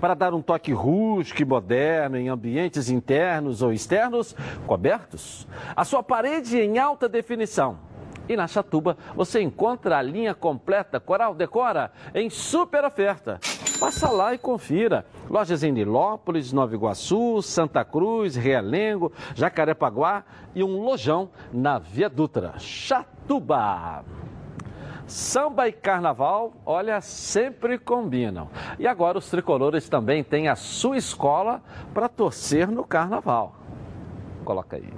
para dar um toque rústico e moderno em ambientes internos ou externos cobertos. A sua parede em alta definição. E na Chatuba você encontra a linha completa Coral Decora em super oferta. Passa lá e confira. Lojas em Nilópolis, Nova Iguaçu, Santa Cruz, Realengo, Jacarepaguá e um lojão na Via Dutra. Chatuba. Samba e carnaval, olha, sempre combinam. E agora os tricolores também têm a sua escola para torcer no carnaval. Coloca aí.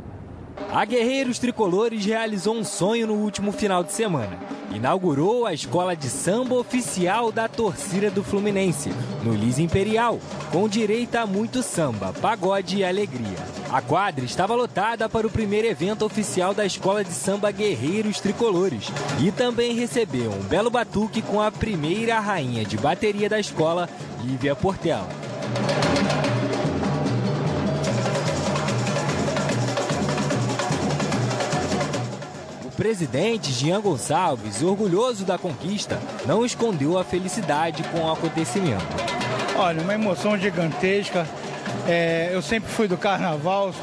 A Guerreiros Tricolores realizou um sonho no último final de semana. Inaugurou a escola de samba oficial da torcida do Fluminense, no Lis Imperial, com direito a muito samba, pagode e alegria. A quadra estava lotada para o primeiro evento oficial da escola de samba Guerreiros Tricolores e também recebeu um belo batuque com a primeira rainha de bateria da escola, Lívia Portela. Presidente Jean Gonçalves, orgulhoso da conquista, não escondeu a felicidade com o acontecimento. Olha, uma emoção gigantesca. É, eu sempre fui do carnaval.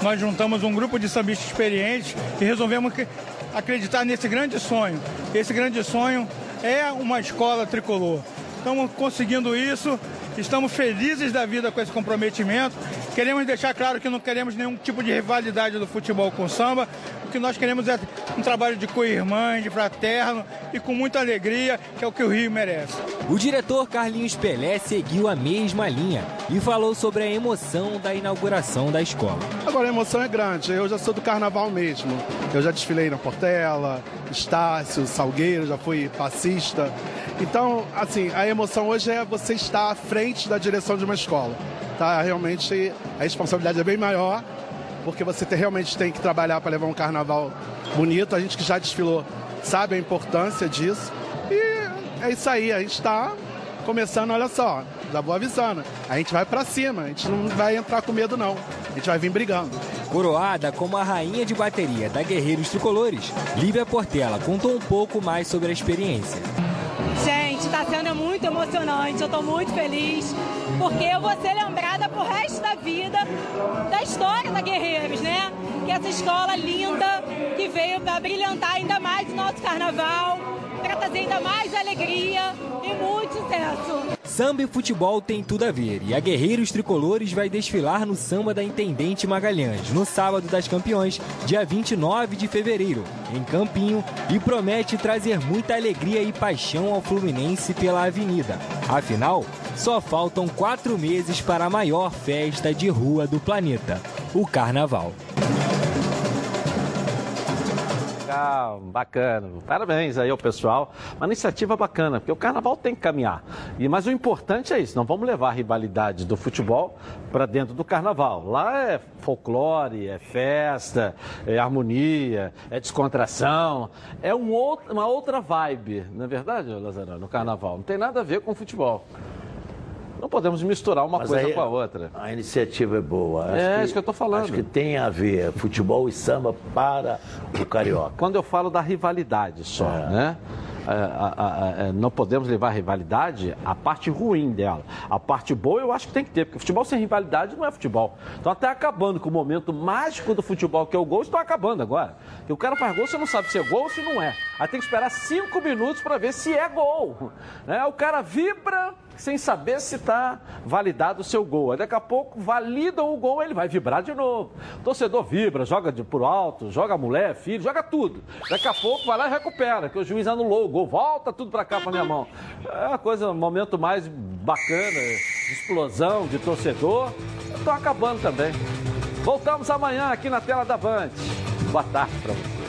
Nós juntamos um grupo de sambistas experientes e resolvemos que- acreditar nesse grande sonho. Esse grande sonho é uma escola tricolor. Estamos conseguindo isso, estamos felizes da vida com esse comprometimento. Queremos deixar claro que não queremos nenhum tipo de rivalidade do futebol com o samba. O que nós queremos é um trabalho de co-irmã, de fraterno e com muita alegria, que é o que o Rio merece. O diretor Carlinhos Pelé seguiu a mesma linha e falou sobre a emoção da inauguração da escola. Agora a emoção é grande, eu já sou do carnaval mesmo. Eu já desfilei na Portela, Estácio, Salgueiro, já fui passista. Então, assim, a emoção hoje é você estar à frente da direção de uma escola. Tá? Realmente a responsabilidade é bem maior, porque você tem- realmente tem que trabalhar para levar um carnaval bonito. A gente que já desfilou sabe a importância disso. E é isso aí, a gente está começando, olha só, já vou avisando. A gente vai para cima, a gente não vai entrar com medo não. A gente vai vir brigando. Coroada como a rainha de bateria da Guerreiros Tricolores, Lívia Portela contou um pouco mais sobre a experiência. Gente, sendo muito emocionante, eu estou muito feliz, porque eu vou ser lembrada pro resto da vida da história da Guerreiros, né? Que essa escola linda que veio para brilhantar ainda mais o nosso carnaval, para trazer ainda mais alegria e muito sucesso. Samba e futebol tem tudo a ver e a Guerreiros Tricolores vai desfilar no Samba da Intendente Magalhães no sábado das campeões, dia 29 de fevereiro, em Campinho, e promete trazer muita alegria e paixão ao Fluminense pela avenida. Afinal, só faltam quatro meses para a maior festa de rua do planeta, o Carnaval. Legal, bacana. Parabéns aí ao pessoal. Uma iniciativa bacana, porque o carnaval tem que caminhar. E, mas o importante é isso, não vamos levar a rivalidade do futebol para dentro do carnaval. Lá é folclore, é festa, é harmonia, é descontração. É um outro- uma outra vibe, não é verdade, Lazarão, no carnaval. Não tem nada a ver com futebol. Não podemos misturar uma Mas coisa aí com a outra. A iniciativa é boa. Acho É, isso que eu tô falando. Acho que tem a ver futebol e samba para o carioca. Quando eu falo da rivalidade só, né? A- a- a- não podemos levar a rivalidade a parte ruim dela. A parte boa eu acho que tem que ter, porque futebol sem rivalidade não é futebol. Então até acabando com o momento mágico do futebol, que é o gol, estão acabando agora. Porque o cara faz gol, você não sabe se é gol ou se não é. Aí tem que esperar cinco minutos para ver se é gol. Né? O cara vibra sem saber se está validado o seu gol. Daqui a pouco validam o gol, ele vai vibrar de novo. O torcedor vibra, joga de, por alto, joga mulher, filho, joga tudo. Daqui a pouco vai lá e recupera, que o juiz anulou o gol, volta tudo para cá para minha mão. É uma coisa, um momento mais bacana, de explosão, de torcedor. Estou acabando também. Voltamos amanhã aqui na tela da Band. Boa tarde para você.